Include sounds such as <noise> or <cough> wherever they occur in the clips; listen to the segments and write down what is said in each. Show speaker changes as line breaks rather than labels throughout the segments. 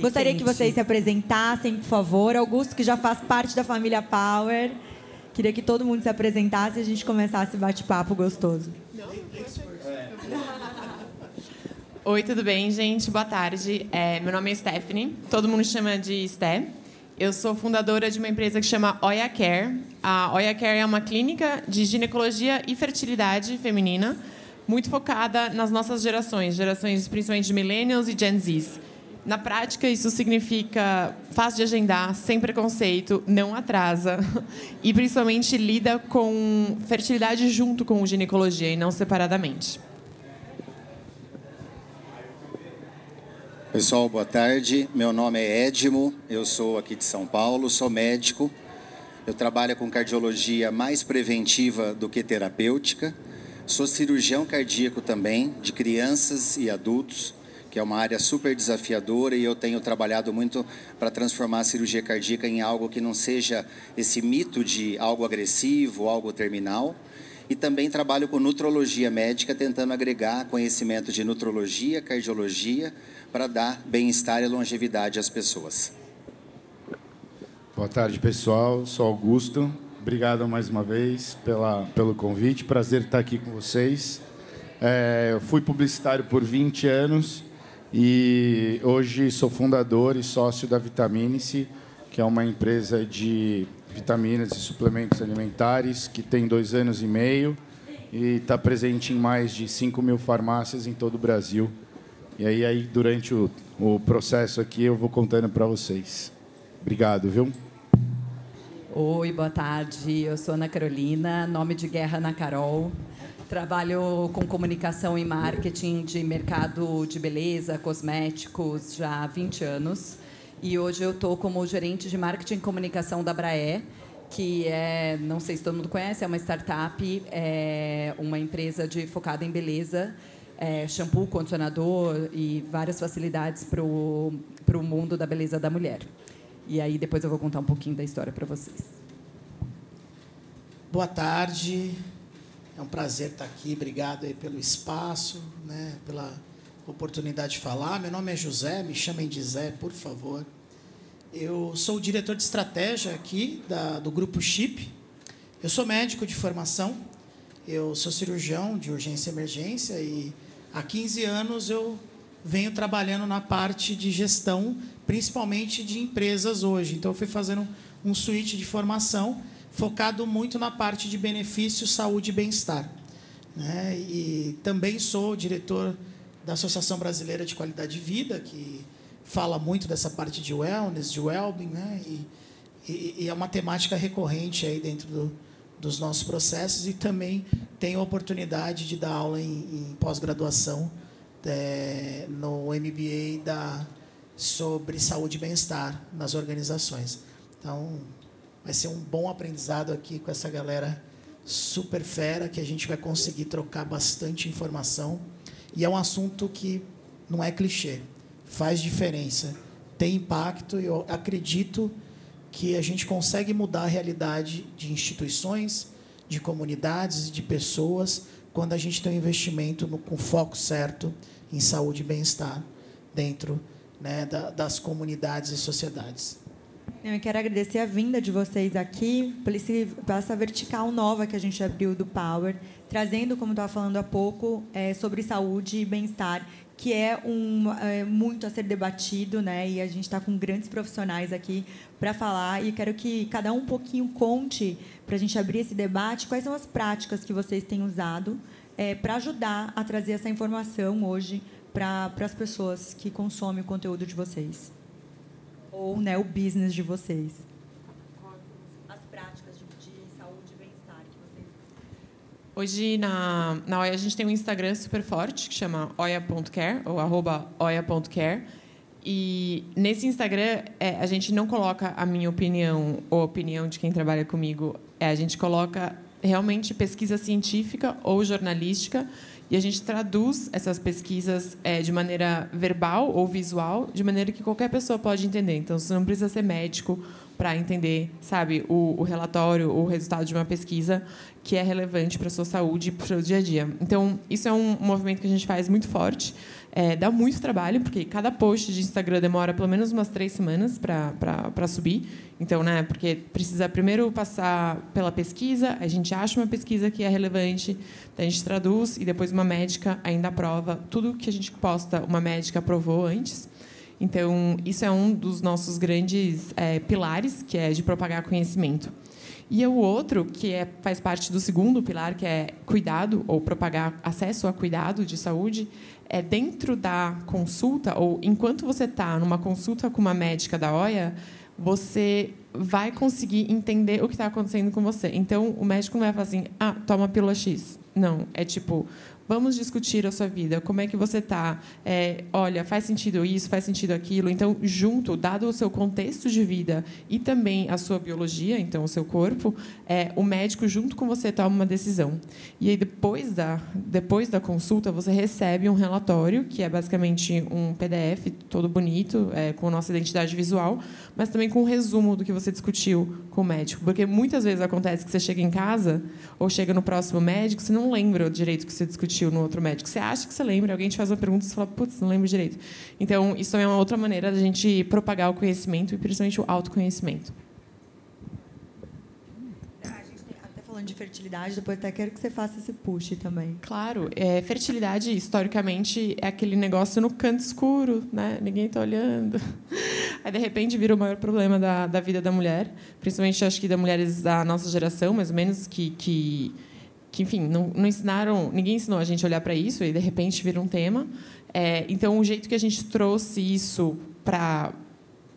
Gostaria que vocês se apresentassem, por favor. Augusto, que já faz parte da família Power. Queria que todo mundo se apresentasse e a gente começasse o bate-papo gostoso. <laughs>
Oi, tudo bem, gente? Boa tarde. É, meu nome é Stephanie. Todo mundo chama de Sté. Eu sou fundadora de uma empresa que chama Oya Care. A Oya Care é uma clínica de ginecologia e fertilidade feminina, muito focada nas nossas gerações, gerações principalmente de millennials e Gen Zs. Na prática, isso significa fácil de agendar, sem preconceito, não atrasa <laughs> e principalmente lida com fertilidade junto com ginecologia e não separadamente.
Pessoal, boa tarde. Meu nome é Edmo, eu sou aqui de São Paulo, sou médico. Eu trabalho com cardiologia mais preventiva do que terapêutica. Sou cirurgião cardíaco também, de crianças e adultos, que é uma área super desafiadora e eu tenho trabalhado muito para transformar a cirurgia cardíaca em algo que não seja esse mito de algo agressivo, algo terminal. E também trabalho com nutrologia médica, tentando agregar conhecimento de nutrologia, cardiologia, para dar bem-estar e longevidade às pessoas.
Boa tarde, pessoal. Sou Augusto. Obrigado mais uma vez pela, pelo convite. Prazer estar aqui com vocês. É, fui publicitário por 20 anos e hoje sou fundador e sócio da Vitamine-se, que é uma empresa de vitaminas e suplementos alimentares que tem dois anos e meio e está presente em mais de 5 mil farmácias em todo o Brasil. E aí, aí durante o, o processo aqui, eu vou contando para vocês. Obrigado, viu?
Oi, boa tarde. Eu sou Ana Carolina, nome de guerra Ana Carol. Trabalho com comunicação e marketing de mercado de beleza, cosméticos já há 20 anos. E hoje eu estou como gerente de marketing e comunicação da Braé, que é, não sei se todo mundo conhece, é uma startup, é uma empresa de focada em beleza, é, shampoo, condicionador e várias facilidades para o mundo da beleza da mulher. E aí depois eu vou contar um pouquinho da história para vocês.
Boa tarde. É um prazer estar aqui. Obrigado aí pelo espaço, né, pela oportunidade de falar. Meu nome é José, me chamem de Zé, por favor. Eu sou o diretor de estratégia aqui da, do grupo Chip. Eu sou médico de formação. Eu sou cirurgião de urgência e emergência e há 15 anos eu venho trabalhando na parte de gestão, principalmente de empresas hoje. Então eu fui fazendo um suíte de formação focado muito na parte de benefícios, saúde e bem-estar. Né? E também sou diretor da Associação Brasileira de Qualidade de Vida, que fala muito dessa parte de wellness, de well-being, né? E, e, e, é uma temática recorrente aí dentro do, dos nossos processos e também tenho a oportunidade de dar aula em, em pós-graduação é, no MBA da, sobre saúde e bem-estar nas organizações. Então, vai ser um bom aprendizado aqui com essa galera super fera que a gente vai conseguir trocar bastante informação e é um assunto que não é clichê faz diferença, tem impacto e eu acredito que a gente consegue mudar a realidade de instituições, de comunidades, de pessoas, quando a gente tem um investimento no, com foco certo em saúde e bem-estar dentro né, da, das comunidades e sociedades.
Eu quero agradecer a vinda de vocês aqui, por essa vertical nova que a gente abriu do Power, trazendo, como estava falando há pouco, é, sobre saúde e bem-estar, que é, um, é, muito a ser debatido, né? E a gente está com grandes profissionais aqui para falar. E quero que cada um um pouquinho conte para a gente abrir esse debate quais são as práticas que vocês têm usado é, para ajudar a trazer essa informação hoje para as pessoas que consomem o conteúdo de vocês ou né, o business de vocês.
Hoje, na, na OIA, a gente tem um Instagram super forte, que chama oia.care, ou arroba oia.care. E nesse Instagram, é, a gente não coloca a minha opinião ou a opinião de quem trabalha comigo. É, a gente coloca realmente pesquisa científica ou jornalística e a gente traduz essas pesquisas é, de maneira verbal ou visual, de maneira que qualquer pessoa pode entender. Então, você não precisa ser médico para entender, sabe, o, o, relatório, o resultado de uma pesquisa que é relevante para a sua saúde e para o seu dia a dia. Então, isso é um movimento que a gente faz muito forte. É, dá muito trabalho, porque cada post de Instagram demora pelo menos umas três semanas para subir. Então, né, porque precisa primeiro passar pela pesquisa, a gente acha uma pesquisa que é relevante, a gente traduz e depois uma médica ainda aprova tudo que a gente posta, uma médica aprovou antes. Então, isso é um dos nossos grandes é, pilares, que é de propagar conhecimento. E o outro, que é, faz parte do segundo pilar, que é cuidado, ou propagar acesso a cuidado de saúde, é dentro da consulta, ou enquanto você está numa consulta com uma médica da OIA, você vai conseguir entender o que está acontecendo com você. Então, o médico não vai falar assim, ah, toma pílula X. Não, é tipo, Vamos discutir a sua vida. Como é que você está? É, olha, faz sentido isso, faz sentido aquilo. Então, junto, dado o seu contexto de vida e também a sua biologia, então o seu corpo, é, o médico junto com você toma uma decisão. E aí depois da depois da consulta você recebe um relatório que é basicamente um PDF todo bonito é, com nossa identidade visual, mas também com um resumo do que você discutiu com o médico, porque muitas vezes acontece que você chega em casa ou chega no próximo médico, você não lembra direito o que você discutiu no outro médico. Você acha que você lembra, alguém te faz uma pergunta e você fala, putz, não lembro direito. Então, isso também é uma outra maneira da gente propagar o conhecimento e principalmente o autoconhecimento.
falando de fertilidade, depois até quero que você faça esse push também.
Claro, é, fertilidade historicamente é aquele negócio no canto escuro, né? Ninguém está olhando. <laughs> Aí de repente vira o maior problema da, da vida da mulher, principalmente acho que das mulheres da nossa geração, mais ou menos que, que que enfim não, não ensinaram ninguém ensinou a gente a olhar para isso e de repente vira um tema é, então o jeito que a gente trouxe isso para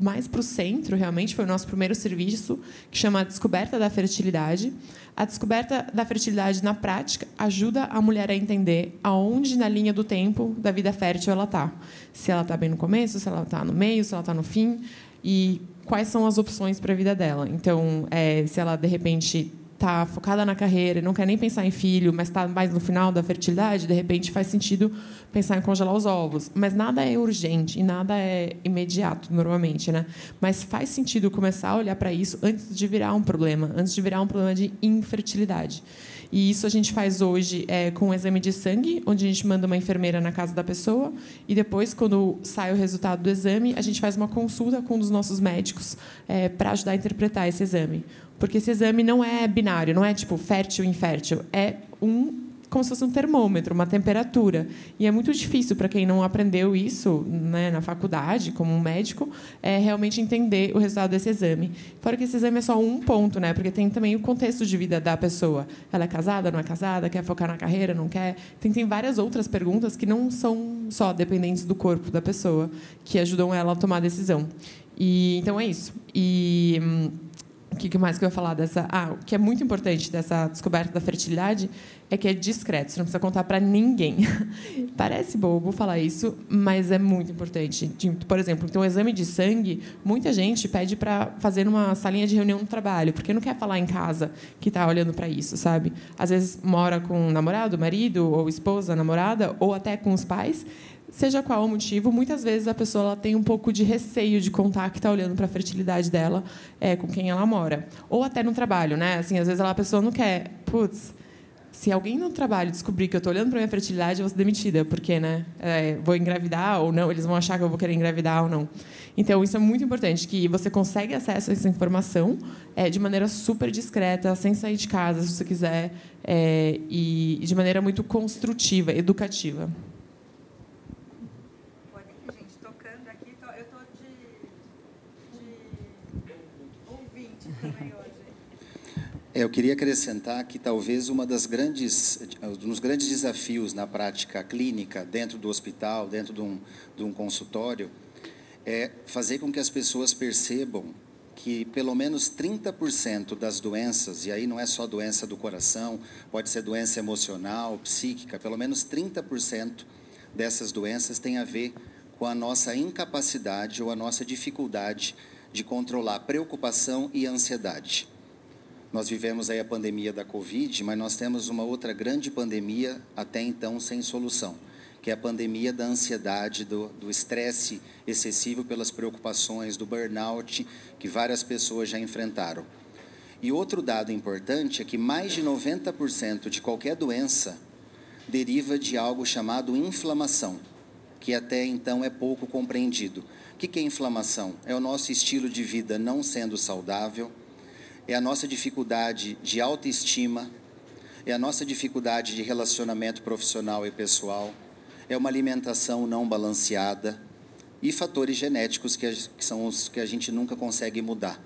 mais para o centro realmente foi o nosso primeiro serviço que chama descoberta da fertilidade. A descoberta da fertilidade na prática ajuda a mulher a entender aonde na linha do tempo da vida fértil ela está se ela está bem no começo se ela está no meio se ela está no fim e quais são as opções para a vida dela. Então é, se ela de repente está focada na carreira e não quer nem pensar em filho, mas está mais no final da fertilidade, de repente faz sentido pensar em congelar os ovos. Mas nada é urgente e nada é imediato, normalmente. Né? Mas faz sentido começar a olhar para isso antes de virar um problema, antes de virar um problema de infertilidade. E isso a gente faz hoje é, com um exame de sangue, onde a gente manda uma enfermeira na casa da pessoa e depois, quando sai o resultado do exame, a gente faz uma consulta com um dos nossos médicos é, para ajudar a interpretar esse exame. Porque esse exame não é binário, não é tipo fértil infértil, é um como se fosse um termômetro, uma temperatura. E é muito difícil para quem não aprendeu isso né, na faculdade, como um médico, é realmente entender o resultado desse exame. Fora que esse exame é só um ponto, né, porque tem também o contexto de vida da pessoa. Ela é casada, não é casada, quer focar na carreira, não quer. Tem, tem várias outras perguntas que não são só dependentes do corpo da pessoa, que ajudam ela a tomar a decisão. E, então é isso. E. O que mais que eu ia falar dessa? Ah, o que é muito importante dessa descoberta da fertilidade é que é discreto, você não precisa contar para ninguém. <laughs> Parece bobo falar isso, mas é muito importante. Por exemplo, então, o exame de sangue, muita gente pede para fazer numa salinha de reunião no trabalho, porque não quer falar em casa que está olhando para isso, sabe? Às vezes mora com o namorado, marido, ou esposa, namorada, ou até com os pais, seja qual o motivo, muitas vezes a pessoa ela tem um pouco de receio de contar que está olhando para a fertilidade dela é, com quem ela mora. Ou até no trabalho, né? Assim, às vezes ela, a pessoa não quer, putz, se alguém no trabalho descobrir que eu estou olhando para minha fertilidade, eu vou ser demitida, porque né, é, vou engravidar ou não, eles vão achar que eu vou querer engravidar ou não. Então, isso é muito importante, que você consegue acesso a essa informação é, de maneira super discreta, sem sair de casa, se você quiser, é, e de maneira muito construtiva, educativa.
É, eu queria acrescentar que talvez uma das grandes, um dos grandes desafios na prática clínica dentro do hospital, dentro de um, de um consultório, é fazer com que as pessoas percebam que pelo menos 30% das doenças, e aí não é só doença do coração, pode ser doença emocional, psíquica, pelo menos 30% dessas doenças tem a ver com a nossa incapacidade ou a nossa dificuldade de controlar preocupação e ansiedade. Nós vivemos aí a pandemia da Covid, mas nós temos uma outra grande pandemia até então sem solução, que é a pandemia da ansiedade, do estresse excessivo pelas preocupações, do burnout que várias pessoas já enfrentaram. E outro dado importante é que mais de 90% de qualquer doença deriva de algo chamado inflamação, que até então é pouco compreendido. O que é inflamação? É o nosso estilo de vida não sendo saudável, é a nossa dificuldade de autoestima, é a nossa dificuldade de relacionamento profissional e pessoal, é uma alimentação não balanceada e fatores genéticos que, são os que a gente nunca consegue mudar.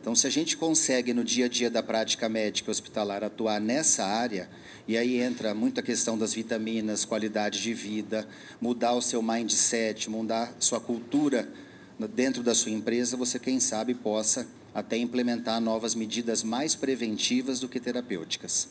Então, se a gente consegue no dia a dia da prática médica hospitalar atuar nessa área, e aí entra muita questão das vitaminas, qualidade de vida, mudar o seu mindset, mudar sua cultura dentro da sua empresa, você, quem sabe, possa até implementar novas medidas mais preventivas do que terapêuticas.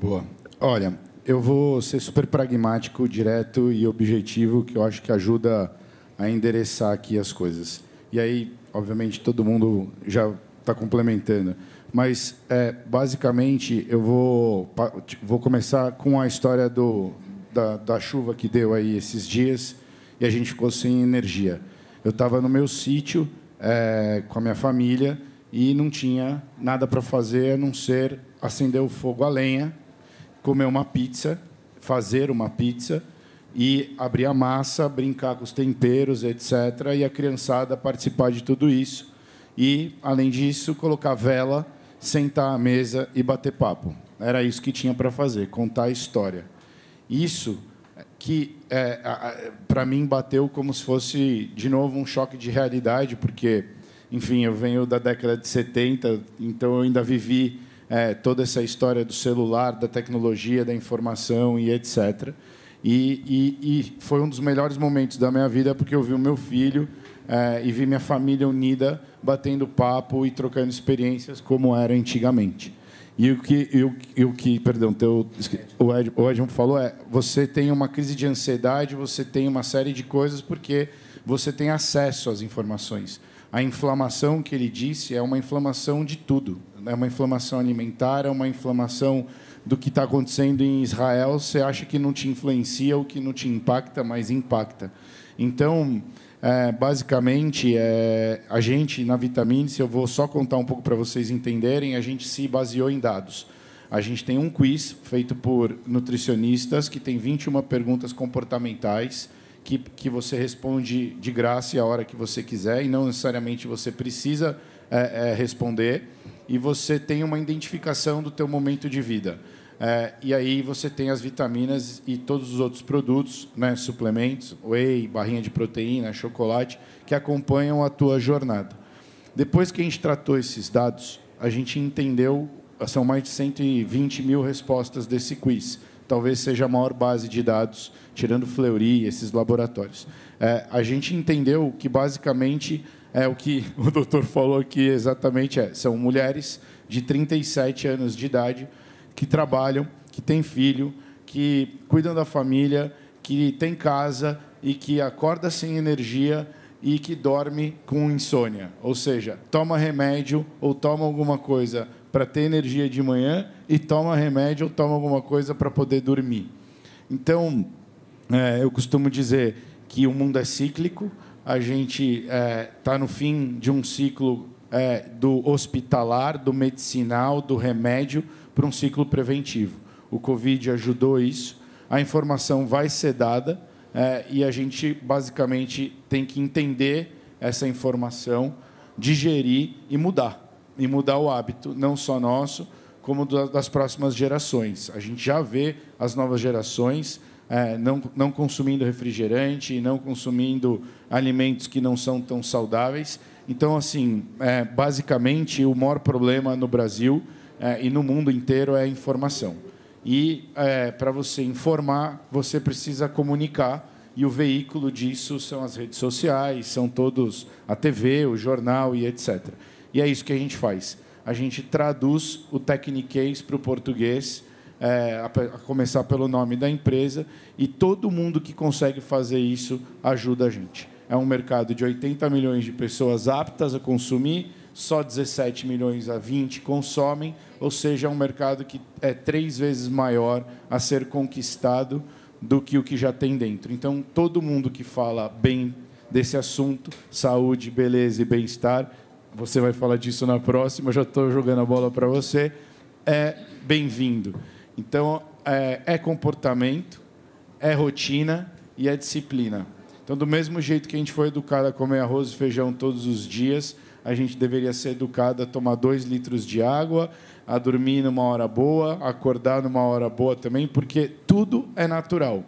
Boa. Olha, eu vou ser super pragmático, direto e objetivo, que eu acho que ajuda a endereçar aqui as coisas. E aí, obviamente, todo mundo já está complementando. Mas, é, basicamente, eu vou, vou começar com a história do, da, da chuva que deu aí esses dias e a gente ficou sem energia. Eu estava no meu sítio é, com a minha família e não tinha nada para fazer a não ser acender o fogo a lenha comer uma pizza, fazer uma pizza e abrir a massa, brincar com os temperos, etc. E a criançada participar de tudo isso. E, além disso, colocar vela, sentar à mesa e bater papo. Era isso que tinha para fazer, contar a história. Isso que, é, para mim, bateu como se fosse, de novo, um choque de realidade, porque, enfim, eu venho da década de 70, então eu ainda vivi é, toda essa história do celular, da tecnologia, da informação e etc. E, e, e, foi um dos melhores momentos da minha vida porque eu vi o meu filho é, e vi minha família unida, batendo papo e trocando experiências como era antigamente. E o que, e o, e o que perdão, teu, o, Ed, o Edmund falou é: você tem uma crise de ansiedade, você tem uma série de coisas porque você tem acesso às informações. A inflamação que ele disse é uma inflamação de tudo é uma inflamação alimentar, é uma inflamação do que está acontecendo em Israel. Você acha que não te influencia ou que não te impacta, mas impacta. Então, é, basicamente, é, a gente, na Vitamine, se eu vou só contar um pouco para vocês entenderem, a gente se baseou em dados. A gente tem um quiz feito por nutricionistas que tem 21 perguntas comportamentais que, que você responde de graça a hora que você quiser e não necessariamente você precisa é, é responder e você tem uma identificação do teu momento de vida. É, e aí você tem as vitaminas e todos os outros produtos, né, suplementos, whey, barrinha de proteína, chocolate, que acompanham a tua jornada. Depois que a gente tratou esses dados, a gente entendeu, são mais de 120 mil respostas desse quiz. Talvez seja a maior base de dados, tirando Fleury, esses laboratórios. É, a gente entendeu que, basicamente, é o que <laughs> o doutor falou aqui exatamente é, são mulheres de 37 anos de idade que trabalham, que têm filho, que cuidam da família, que têm casa e que acorda sem energia e que dorme com insônia. Ou seja, toma remédio ou toma alguma coisa para ter energia de manhã e toma remédio ou toma alguma coisa para poder dormir. Então, é, eu costumo dizer que o mundo é cíclico, a gente está é, tá no fim de um ciclo é, do hospitalar, do medicinal, do remédio, para um ciclo preventivo. O Covid ajudou isso. A informação vai ser dada é, e a gente basicamente tem que entender essa informação, digerir e mudar. E mudar o hábito, não só nosso, como das próximas gerações. A gente já vê as novas gerações é, não, não consumindo refrigerante, não consumindo alimentos que não são tão saudáveis. Então, assim, é, basicamente, o maior problema no Brasil é, e no mundo inteiro é informação. E é, para você informar, você precisa comunicar. E o veículo disso são as redes sociais, são todos a TV, o jornal e etc. E é isso que a gente faz. A gente traduz o Techniquez para o português é, a começar pelo nome da empresa, e todo mundo que consegue fazer isso ajuda a gente. É um mercado de 80 milhões de pessoas aptas a consumir, só 17 milhões a 20 consomem, ou seja, é um mercado que é três vezes maior a ser conquistado do que o que já tem dentro. Então, todo mundo que fala bem desse assunto, saúde, beleza e bem-estar, você vai falar disso na próxima, já estou jogando a bola para você, é bem-vindo. Então, é, é comportamento, é rotina e é disciplina. Então, do mesmo jeito que a gente foi educado a comer arroz e feijão todos os dias, a gente deveria ser educado a tomar dois litros de água, a dormir numa hora boa, acordar numa hora boa também, porque tudo é natural.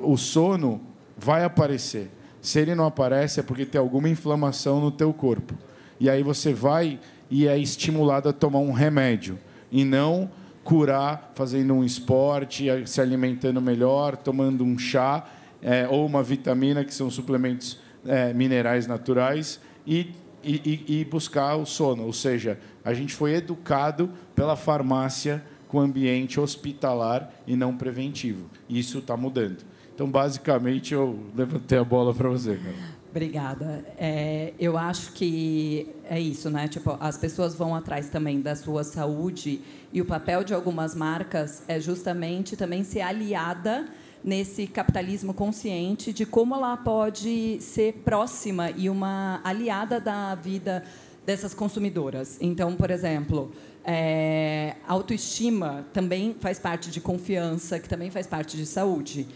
O sono vai aparecer. Se ele não aparece, é porque tem alguma inflamação no teu corpo. E aí você vai e é estimulado a tomar um remédio e não curar fazendo um esporte, se alimentando melhor, tomando um chá é, ou uma vitamina, que são suplementos é, minerais naturais, e, e, e buscar o sono. Ou seja, a gente foi educado pela farmácia com ambiente hospitalar e não preventivo. Isso está mudando. Então, basicamente, eu levantei a bola para você, cara.
Obrigada. É, eu acho que é isso, né? Tipo, as pessoas vão atrás também da sua saúde e o papel de algumas marcas é justamente também ser aliada nesse capitalismo consciente de como ela pode ser próxima e uma aliada da vida dessas consumidoras. Então, por exemplo, é, autoestima também faz parte de confiança, que também faz parte de saúde.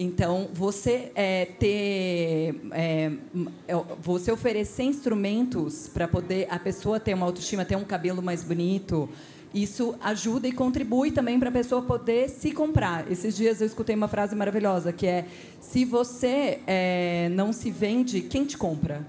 Então, você é, ter, é, é você oferecer instrumentos para poder a pessoa ter uma autoestima, ter um cabelo mais bonito, isso ajuda e contribui também para a pessoa poder se comprar. Esses dias eu escutei uma frase maravilhosa que é: se você é, não se vende, quem te compra?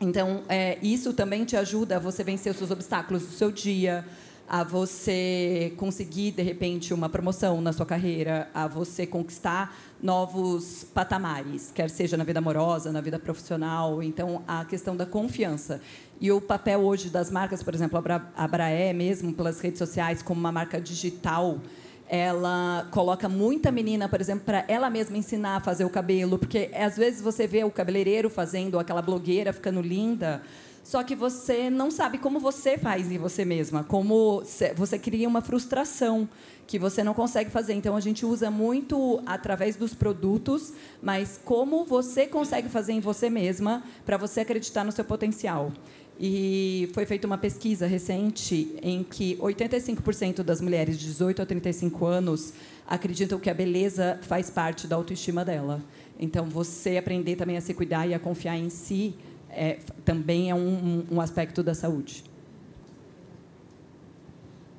Então, é, isso também te ajuda a você vencer os seus obstáculos do seu dia, a você conseguir, de repente, uma promoção na sua carreira, a você conquistar novos patamares, quer seja na vida amorosa, na vida profissional. Então, a questão da confiança. E o papel hoje das marcas, por exemplo, a Braé mesmo, pelas redes sociais, como uma marca digital, ela coloca muita menina, por exemplo, para ela mesma ensinar a fazer o cabelo, porque às vezes você vê o cabeleireiro fazendo, aquela blogueira ficando linda, só que você não sabe como você faz em você mesma, como você cria uma frustração que você não consegue fazer. Então a gente usa muito através dos produtos, mas como você consegue fazer em você mesma para você acreditar no seu potencial. E foi feita uma pesquisa recente em que 85% das mulheres de 18 a 35 anos acreditam que a beleza faz parte da autoestima dela. Então, você aprender também a se cuidar e a confiar em si é, também é um, um aspecto da saúde.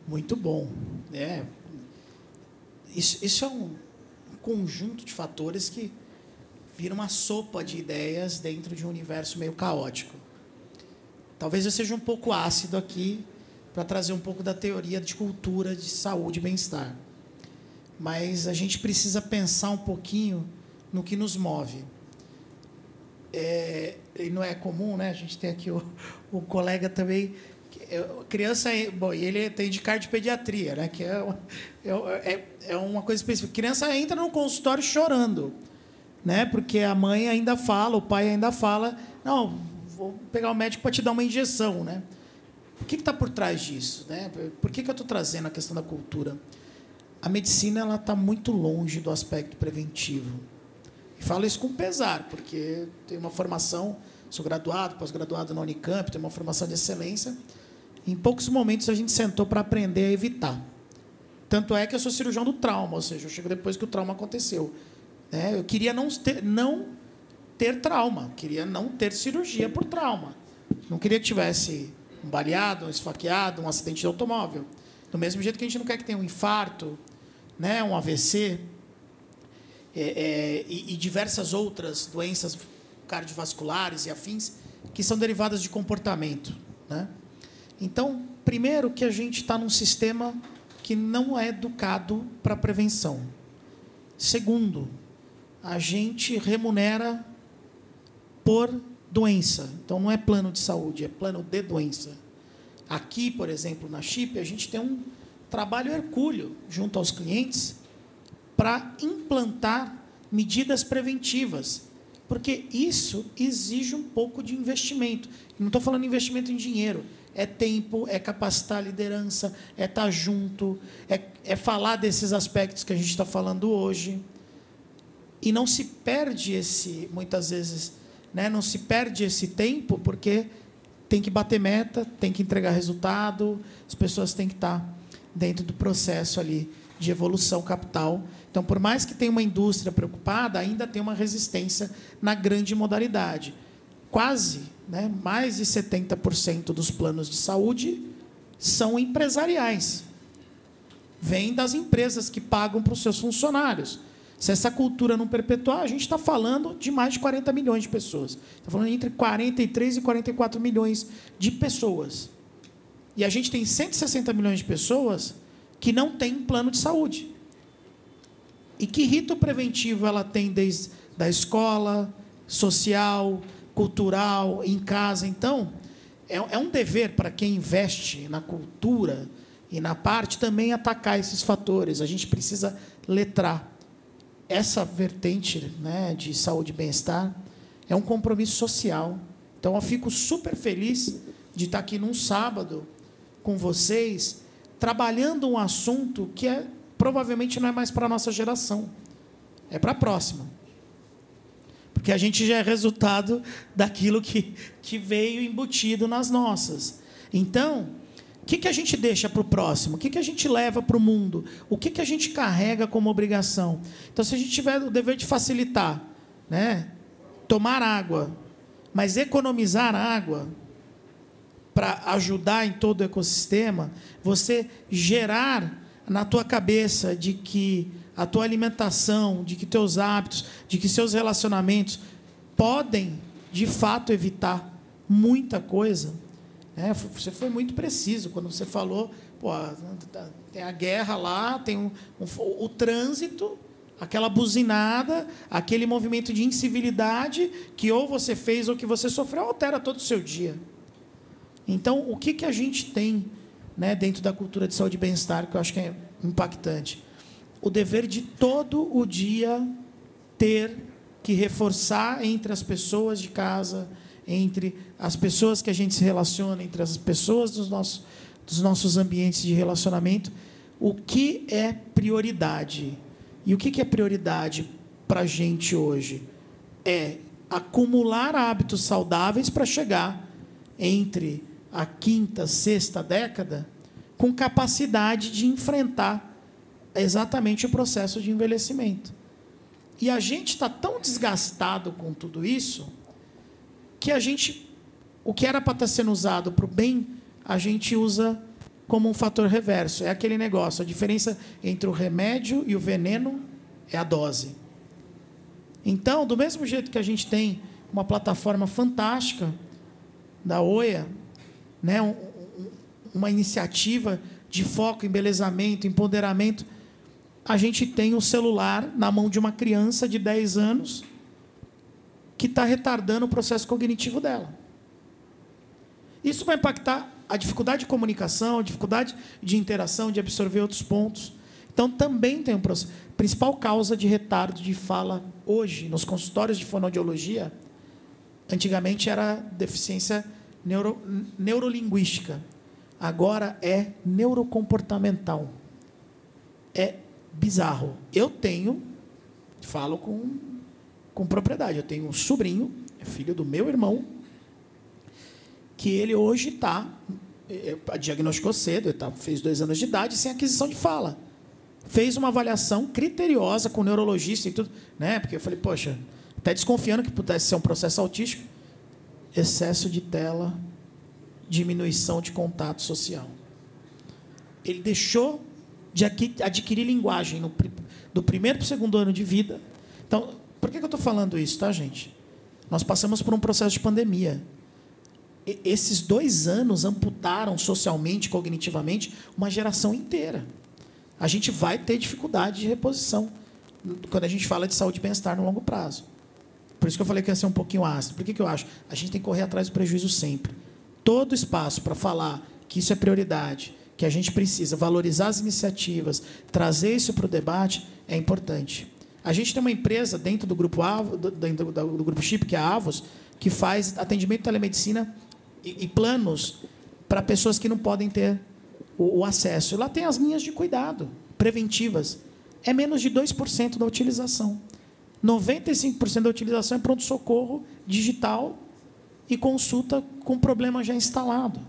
Muito bom. É, isso, isso é um conjunto de fatores que vira uma sopa de ideias dentro de um universo meio caótico. Talvez eu seja um pouco ácido aqui para trazer um pouco da teoria de cultura de saúde e bem-estar. Mas a gente precisa pensar um pouquinho no que nos move. É, e não é comum, né? A gente tem aqui o, o colega também. É, criança, bom, ele tem de cardiopediatria, né? Que é, é, é, é uma coisa específica. Criança entra no consultório chorando, né? Porque a mãe ainda fala, o pai ainda fala, não, vou pegar o médico para te dar uma injeção, né? O que está por trás disso, né? Por que, que eu estou trazendo a questão da cultura? A medicina ela está muito longe do aspecto preventivo. Falo isso com pesar, porque tenho uma formação, sou graduado, pós-graduado na Unicamp, tenho uma formação de excelência. Em poucos momentos a gente sentou para aprender a evitar. Tanto é que eu sou cirurgião do trauma, ou seja, eu chego depois que o trauma aconteceu. Né? Eu queria não ter, não ter trauma, queria não ter cirurgia por trauma. Não queria que tivesse um baleado, um esfaqueado, um acidente de automóvel. Do mesmo jeito que a gente não quer que tenha um infarto, né, um AVC é, é, e, e diversas outras doenças cardiovasculares e afins que são derivadas de comportamento. Né? Então, primeiro que a gente está num sistema que não é educado para prevenção. Segundo, a gente remunera por doença. Então, não é plano de saúde, é plano de doença. Aqui, por exemplo, na Chip, a gente tem um trabalho hercúleo junto aos clientes para implantar medidas preventivas, porque isso exige um pouco de investimento. Não estou falando investimento em dinheiro, é tempo, é capacitar a liderança, é estar tá junto, é, é falar desses aspectos que a gente está falando hoje. e não se perde esse, muitas vezes, né, não se perde esse tempo, porque tem que bater meta, tem que entregar resultado, as pessoas têm que estar dentro do processo ali de evolução capital. Então, por mais que tenha uma indústria preocupada, ainda tem uma resistência na grande modalidade. Quase, né, mais de 70% dos planos de saúde são empresariais. Vêm das empresas que pagam para os seus funcionários. Se essa cultura não perpetuar, a gente está falando de mais de 40 milhões de pessoas. Está falando entre 43 e 44 milhões de pessoas. E a gente tem 160 milhões de pessoas que não têm plano de saúde. E que rito preventivo ela tem desde da escola, social, cultural, em casa? Então, é, é um dever para quem investe na cultura e na parte também atacar esses fatores. A gente precisa letrar. Essa vertente né, de saúde e bem-estar é um compromisso social. Então, eu fico super feliz de estar aqui num sábado com vocês trabalhando um assunto que é provavelmente não é mais para a nossa geração, é para a próxima. Porque a gente já é resultado daquilo que, que veio embutido nas nossas. Então, o que, que a gente deixa para o próximo? O que, que a gente leva para o mundo? O que, que a gente carrega como obrigação? Então, se a gente tiver o dever de facilitar, né? tomar água, mas economizar água, para ajudar em todo o ecossistema, você gerar na tua cabeça de que a tua alimentação, de que teus hábitos, de que seus relacionamentos podem, de fato, evitar muita coisa. É, você foi muito preciso quando você falou, pô, tem a guerra lá, tem um, um, o trânsito, aquela buzinada, aquele movimento de incivilidade que ou você fez ou que você sofreu, altera todo o seu dia. Então, o que, que a gente tem né, dentro da cultura de saúde e bem-estar que eu acho que é impactante? O dever de todo o dia ter que reforçar entre as pessoas de casa, entre as pessoas que a gente se relaciona, entre as pessoas dos nossos, dos nossos ambientes de relacionamento, o que é prioridade. E o que é prioridade para a gente hoje? É acumular hábitos saudáveis para chegar entre a quinta, sexta década com capacidade de enfrentar exatamente o processo de envelhecimento. E a gente está tão desgastado com tudo isso que a gente, o que era para estar sendo usado para o bem, a gente usa como um fator reverso. É aquele negócio, a diferença entre o remédio e o veneno é a dose. Então, do mesmo jeito que a gente tem uma plataforma fantástica da OIA, né, um, uma iniciativa de foco, embelezamento, empoderamento, a gente tem um celular na mão de uma criança de 10 anos que está retardando o processo cognitivo dela. Isso vai impactar a dificuldade de comunicação, a dificuldade de interação, de absorver outros pontos. Então, também tem um processo. Principal causa de retardo de fala hoje, nos consultórios de fonoaudiologia, antigamente era deficiência neuro, neurolinguística. Agora é neurocomportamental. É bizarro. Eu tenho, falo com, com propriedade, eu tenho um sobrinho, é filho do meu irmão, que ele hoje está, é, é, diagnosticou cedo, ele tá, fez dois anos de idade, sem aquisição de fala. Fez uma avaliação criteriosa com neurologista e tudo, né? Porque eu falei, poxa, até desconfiando que pudesse ser um processo autístico excesso de tela, diminuição de contato social. Ele deixou de adquirir linguagem no, do primeiro para o segundo ano de vida. Então, por que eu estou falando isso, tá, gente? Nós passamos por um processo de pandemia. E, esses dois anos amputaram socialmente, cognitivamente, uma geração inteira. A gente vai ter dificuldade de reposição quando a gente fala de saúde e bem-estar no longo prazo. Por isso que eu falei que ia ser um pouquinho ácido. Por que, que eu acho? A gente tem que correr atrás do prejuízo sempre. Todo espaço para falar que isso é prioridade, que a gente precisa valorizar as iniciativas, trazer isso para o debate, é importante. A gente tem uma empresa dentro do grupo Avos, do, grupo Chip, que é a Avos, que faz atendimento de telemedicina e, e planos para pessoas que não podem ter o, o acesso. E lá tem as linhas de cuidado preventivas. É menos de 2% da utilização. 95% da utilização é pronto-socorro digital e consulta com problema já instalado,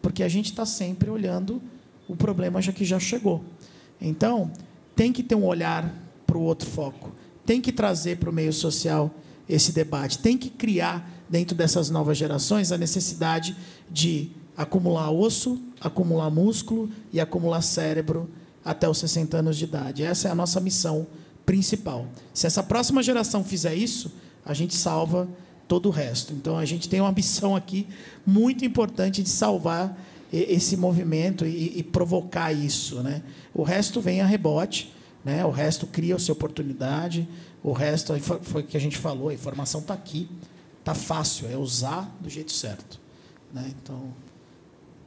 porque a gente está sempre olhando o problema já que já chegou. Então, tem que ter um olhar para o outro foco, tem que trazer para o meio social esse debate, tem que criar dentro dessas novas gerações a necessidade de acumular osso, acumular músculo e acumular cérebro até os 60 anos de idade. Essa é a nossa missão principal. Se essa próxima geração fizer isso, a gente salva todo o resto. Então a gente tem uma missão aqui muito importante de salvar esse movimento e, e provocar isso, né? O resto vem a rebote, né? O resto cria-se oportunidade. O resto foi o que a gente falou. A informação está aqui, está fácil, é usar do jeito certo, né? Então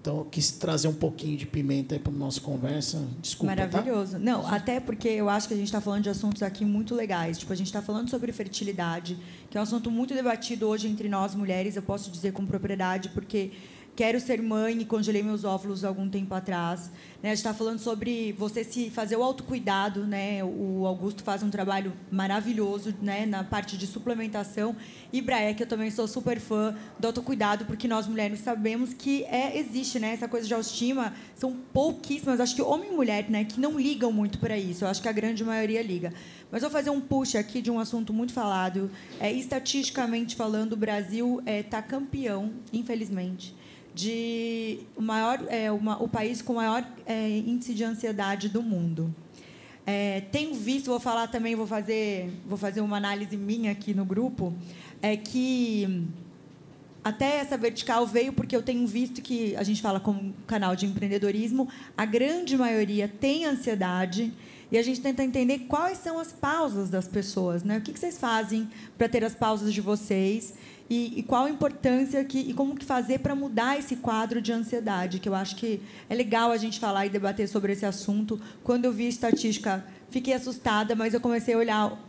então, eu quis trazer um pouquinho de pimenta para a nossa conversa. Desculpa.
Tá? Maravilhoso.
Tá?
Não, até porque eu acho que a gente está falando de assuntos aqui muito legais. Tipo, a gente está falando sobre fertilidade, que é um assunto muito debatido hoje entre nós mulheres, eu posso dizer com propriedade, porque quero ser mãe e congelei meus óvulos algum tempo atrás. Né? A gente está falando sobre você se fazer o autocuidado. Né? O Augusto faz um trabalho maravilhoso né? na parte de suplementação. E Braé, que eu também sou super fã do autocuidado, porque nós mulheres sabemos que é, existe né? essa coisa de autoestima. São pouquíssimas, acho que homem e mulher, né? que não ligam muito para isso. Eu acho que a grande maioria liga. Mas vou fazer um push aqui de um assunto muito falado. É, estatisticamente falando, o Brasil está é, tá campeão, infelizmente de o maior é, uma, o país com o maior é, índice de ansiedade do mundo. É, tenho visto, vou falar também, vou fazer, vou fazer uma análise minha aqui no grupo, é que até essa vertical veio porque eu tenho visto que a gente fala como canal de empreendedorismo, a grande maioria tem ansiedade e a gente tenta entender quais são as pausas das pessoas, né? O que vocês fazem para ter as pausas de vocês? E, e, qual a importância que, e como que fazer para mudar esse quadro de ansiedade, que eu acho que é legal a gente falar e debater sobre esse assunto. Quando eu vi a estatística, fiquei assustada, mas eu comecei a olhar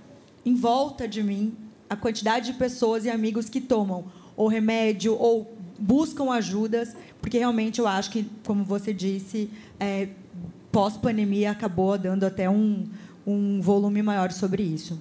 em volta de mim a quantidade de pessoas e amigos que tomam ou remédio ou buscam ajudas, porque realmente eu acho que, como você disse, é, pós-pandemia acabou dando até um, um volume maior sobre isso.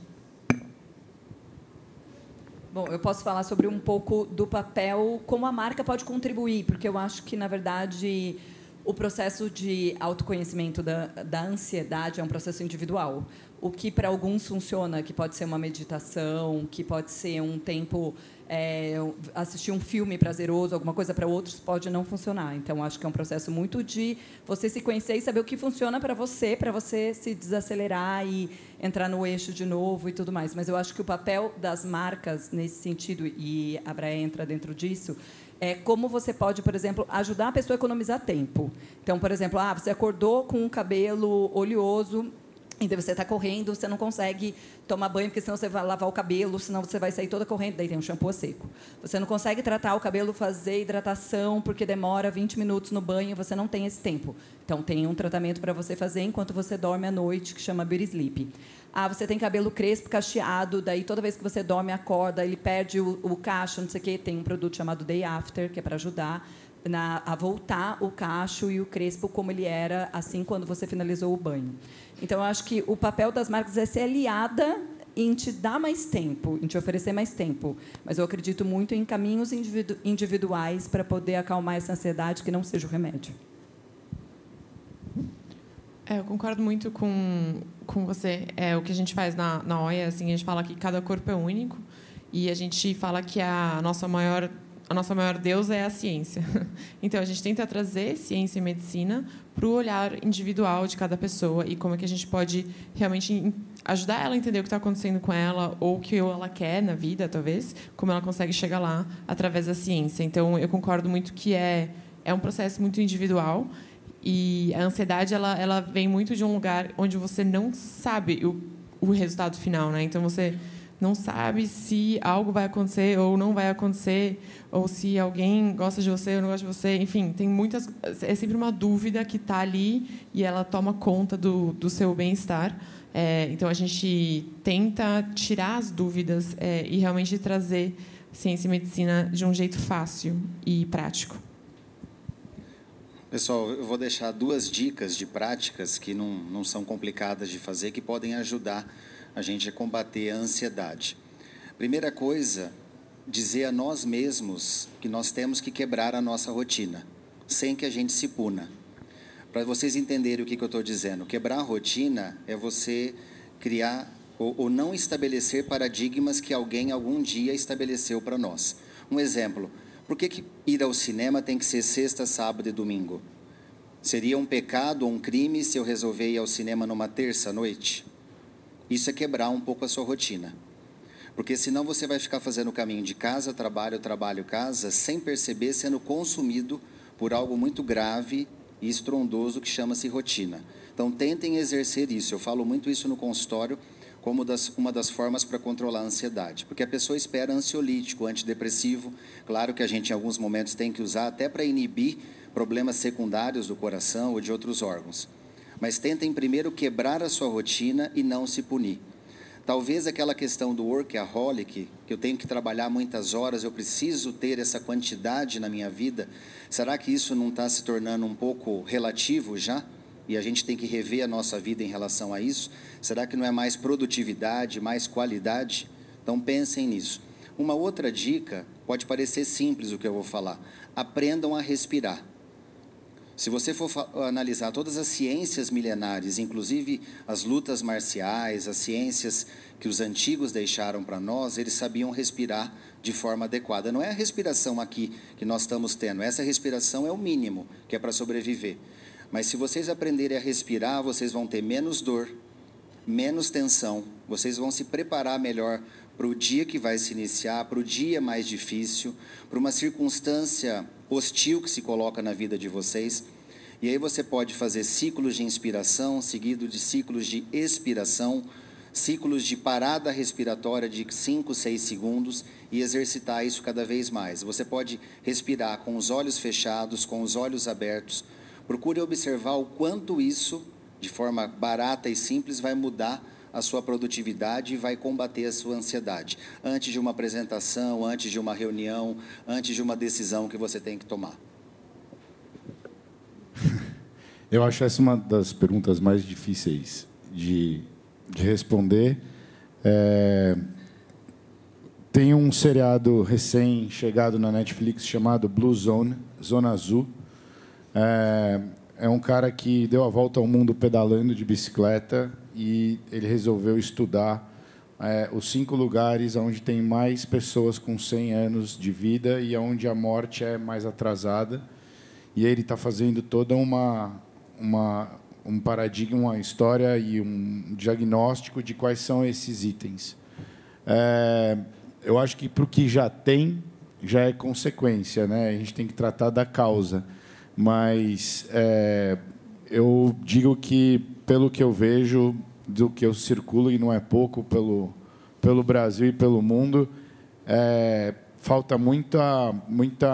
Bom, eu posso falar sobre um pouco do papel, como a marca pode contribuir, porque eu acho que, na verdade, o processo de autoconhecimento da, da ansiedade é um processo individual. O que para alguns funciona, que pode ser uma meditação, que pode ser um tempo é, assistir um filme prazeroso, alguma coisa para outros pode não funcionar. Então acho que é um processo muito de você se conhecer e saber o que funciona para você, para você se desacelerar e entrar no eixo de novo e tudo mais. Mas eu acho que o papel das marcas nesse sentido e a Braia entra dentro disso é como você pode, por exemplo, ajudar a pessoa a economizar tempo. Então, por exemplo, ah, você acordou com um cabelo oleoso então você está correndo, você não consegue tomar banho, porque senão você vai lavar o cabelo, senão você vai sair toda correndo, daí tem um shampoo seco. Você não consegue tratar o cabelo, fazer hidratação, porque demora 20 minutos no banho, você não tem esse tempo. Então tem um tratamento para você fazer enquanto você dorme à noite, que chama Beauty Sleep. Ah, você tem cabelo crespo, cacheado, daí toda vez que você dorme, acorda, ele perde o, o cacho, não sei o quê, tem um produto chamado Day After, que é para ajudar na, a voltar o cacho e o crespo como ele era assim quando você finalizou o banho. Então, eu acho que o papel das marcas é ser aliada em te dar mais tempo, em te oferecer mais tempo. Mas eu acredito muito em caminhos individu individuais para poder acalmar essa ansiedade que não seja o remédio.
É, eu concordo muito com, com você. É, o que a gente faz na, na OIA, assim, a gente fala que cada corpo é único e a gente fala que a nossa maior a nossa maior deusa é a ciência. <laughs> Então, a gente tenta trazer ciência e medicina para o olhar individual de cada pessoa e como é que a gente pode realmente ajudar ela a entender o que está acontecendo com ela ou o que ela quer na vida, talvez, como ela consegue chegar lá através da ciência. Então, eu concordo muito que é, é um processo muito individual e a ansiedade ela, ela vem muito de um lugar onde você não sabe o, o resultado final. Né? Então, você não sabe se algo vai acontecer ou não vai acontecer, ou se alguém gosta de você ou não gosta de você. Enfim, tem muitas. É sempre uma dúvida que está ali e ela toma conta do, do seu bem-estar. É, então, a gente tenta tirar as dúvidas é, e realmente trazer ciência e medicina de um jeito fácil e prático.
Pessoal, eu vou deixar duas dicas de práticas que não, não são complicadas de fazer, que podem ajudar a gente combater a ansiedade. Primeira coisa, dizer a nós mesmos que nós temos que quebrar a nossa rotina, sem que a gente se puna. Para vocês entenderem o que, que eu estou dizendo, quebrar a rotina é você criar ou, ou não estabelecer paradigmas que alguém algum dia estabeleceu para nós. Um exemplo, por que, que ir ao cinema tem que ser sexta, sábado e domingo? Seria um pecado ou um crime se eu resolver ir ao cinema numa terça noite? Isso é quebrar um pouco a sua rotina. Porque senão você vai ficar fazendo o caminho de casa, trabalho, trabalho, casa, sem perceber, sendo consumido por algo muito grave e estrondoso que chama-se rotina. Então tentem exercer isso. Eu falo muito isso no consultório como das, uma das formas para controlar a ansiedade. Porque a pessoa espera ansiolítico, antidepressivo. Claro que a gente, em alguns momentos, tem que usar até para inibir problemas secundários do coração ou de outros órgãos. Mas tentem primeiro quebrar a sua rotina e não se punir. Talvez aquela questão do workaholic, que eu tenho que trabalhar muitas horas, eu preciso ter essa quantidade na minha vida, será que isso não está se tornando um pouco relativo já? E a gente tem que rever a nossa vida em relação a isso? Será que não é mais produtividade, mais qualidade? Então pensem nisso. Uma outra dica, pode parecer simples o que eu vou falar: aprendam a respirar. Se você for analisar todas as ciências milenares, inclusive as lutas marciais, as ciências que os antigos deixaram para nós, eles sabiam respirar de forma adequada. Não é a respiração aqui que nós estamos tendo, essa respiração é o mínimo que é para sobreviver. Mas se vocês aprenderem a respirar, vocês vão ter menos dor, menos tensão, vocês vão se preparar melhor para o dia que vai se iniciar, para o dia mais difícil, para uma circunstância hostil que se coloca na vida de vocês. E aí você pode fazer ciclos de inspiração, seguido de ciclos de expiração, ciclos de parada respiratória de 5, 6 segundos e exercitar isso cada vez mais. Você pode respirar com os olhos fechados, com os olhos abertos. Procure observar o quanto isso, de forma barata e simples, vai mudar a sua produtividade e vai combater a sua ansiedade. Antes de uma apresentação, antes de uma reunião, antes de uma decisão que você tem que tomar. <laughs>
Eu acho essa uma das perguntas mais difíceis de, de responder. É, tem um seriado recém-chegado na Netflix chamado Blue Zone, Zona Azul. É, é um cara que deu a volta ao mundo pedalando de bicicleta e ele resolveu estudar é, os cinco lugares onde tem mais pessoas com 100 anos de vida e onde a morte é mais atrasada. E ele está fazendo toda uma, uma, um paradigma, uma história e um diagnóstico de quais são esses itens. É, eu acho que para o que já tem, já é consequência, né? A gente tem que tratar da causa. Mas é, eu digo que pelo que eu vejo, do que eu circulo, e não é pouco, pelo, pelo Brasil e pelo mundo, é, falta muita, muita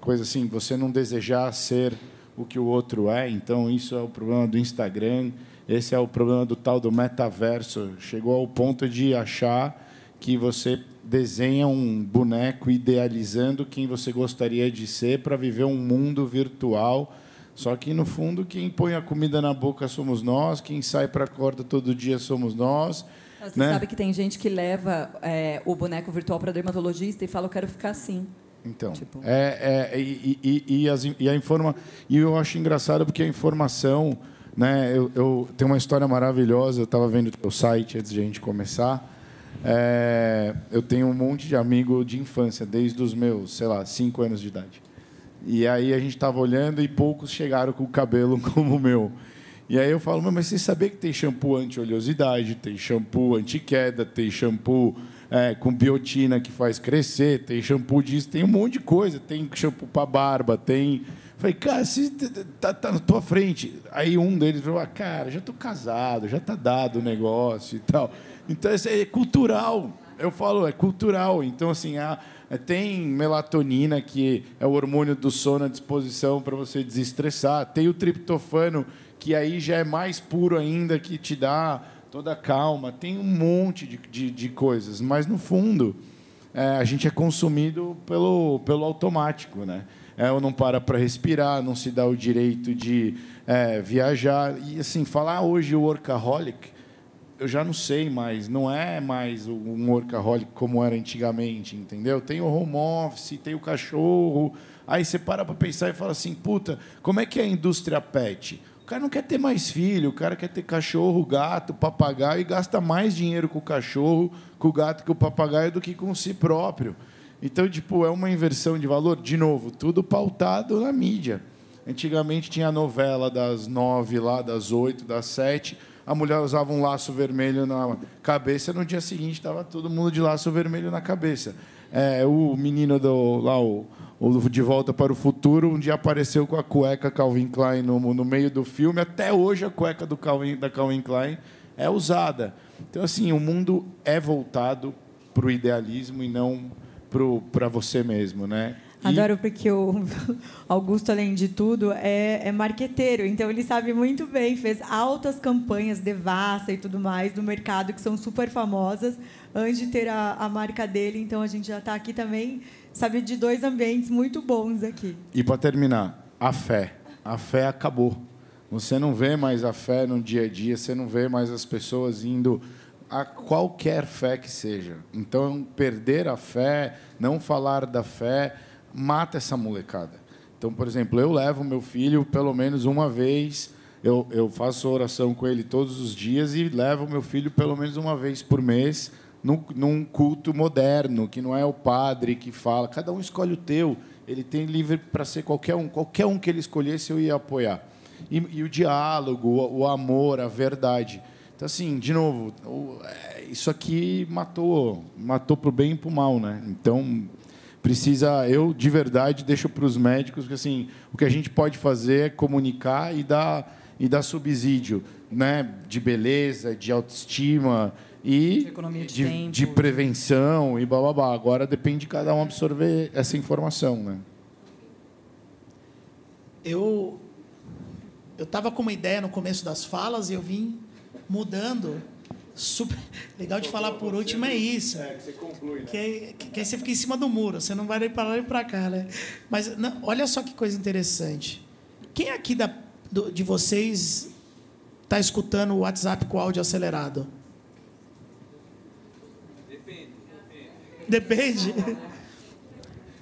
coisa assim, você não desejar ser o que o outro é. Então, isso é o problema do Instagram, esse é o problema do tal do metaverso. Chegou ao ponto de achar que você desenha um boneco idealizando quem você gostaria de ser para viver um mundo virtual só que, no fundo, quem põe a comida na boca somos nós, quem sai para a corda todo dia somos nós.
Você né? sabe que tem gente que leva é, o boneco virtual para dermatologista e fala, eu quero ficar assim.
Então, tipo... é, é, e, e, e, as, e, a informa, e eu acho engraçado porque a informação, né, eu, eu tenho uma história maravilhosa. Eu estava vendo o site antes de a gente começar. É, eu tenho um monte de amigo de infância, desde os meus, sei lá, cinco anos de idade. E aí a gente estava olhando e poucos chegaram com o cabelo <laughs> como o meu. E aí eu falo, mas você sabia que tem shampoo anti-oleosidade, tem shampoo anti-queda, tem shampoo é, com biotina que faz crescer, tem shampoo disso, tem um monte de coisa, tem shampoo para barba, tem... Falei, cara, você tá, tá na tua frente. Aí um deles falou, ah, cara, já estou casado, já está dado o negócio e tal. Então, isso é cultural. Eu falo, é cultural. Então, assim, a tem melatonina, que é o hormônio do sono à disposição para você desestressar. Tem o triptofano, que aí já é mais puro ainda, que te dá toda a calma. Tem um monte de, de, de coisas. Mas, no fundo, é, a gente é consumido pelo, pelo automático. Né? É, ou não para para respirar, não se dá o direito de é, viajar. E, assim, falar hoje workaholic eu já não sei mais, não é mais um workaholic como era antigamente, entendeu? Tem o home office, tem o cachorro, aí você para para pensar e fala assim, puta, como é que é a indústria pet? O cara não quer ter mais filho, o cara quer ter cachorro, gato, papagaio e gasta mais dinheiro com o cachorro, com o gato, com o papagaio do que com si próprio. Então, tipo, é uma inversão de valor, de novo, tudo pautado na mídia. Antigamente tinha a novela das nove lá, das oito, das sete. A mulher usava um laço vermelho na cabeça. No dia seguinte estava todo mundo de laço vermelho na cabeça. É, o menino do lá o, o, de volta para o futuro um dia apareceu com a cueca Calvin Klein no, no meio do filme. Até hoje a cueca do Calvin, da Calvin Klein é usada. Então assim o mundo é voltado para o idealismo e não para você mesmo, né?
Adoro porque o <laughs> Augusto, além de tudo, é, é marqueteiro. Então, ele sabe muito bem, fez altas campanhas, devassa e tudo mais, do mercado, que são super famosas, antes de ter a, a marca dele. Então, a gente já está aqui também, sabe, de dois ambientes muito bons aqui.
E, para terminar, a fé. A fé acabou. Você não vê mais a fé no dia a dia, você não vê mais as pessoas indo a qualquer fé que seja. Então, perder a fé, não falar da fé mata essa molecada. Então, por exemplo, eu levo meu filho pelo menos uma vez, eu, eu faço oração com ele todos os dias e levo meu filho pelo menos uma vez por mês num, num culto moderno, que não é o padre que fala, cada um escolhe o teu, ele tem livre para ser qualquer um, qualquer um que ele escolhesse eu ia apoiar. E, e o diálogo, o, o, amor, a verdade. Então, assim, de novo, é, isso aqui matou, matou para o bem e para o mal, né? Então, precisa, eu de verdade deixo para os médicos que assim, o que a gente pode fazer é comunicar e dar e dar subsídio, né, de beleza, de autoestima e
de,
de,
de,
de prevenção e blá, blá, blá. Agora depende de cada um absorver essa informação, né?
Eu eu estava com uma ideia no começo das falas e eu vim mudando Super <laughs> legal de falar por último é isso.
É, que você conclui, né?
Que, que, que aí você fica em cima do muro, você não vai nem para lá nem para cá, né? Mas não, olha só que coisa interessante. Quem aqui da, do, de vocês está escutando o WhatsApp com áudio acelerado?
Depende.
Depende.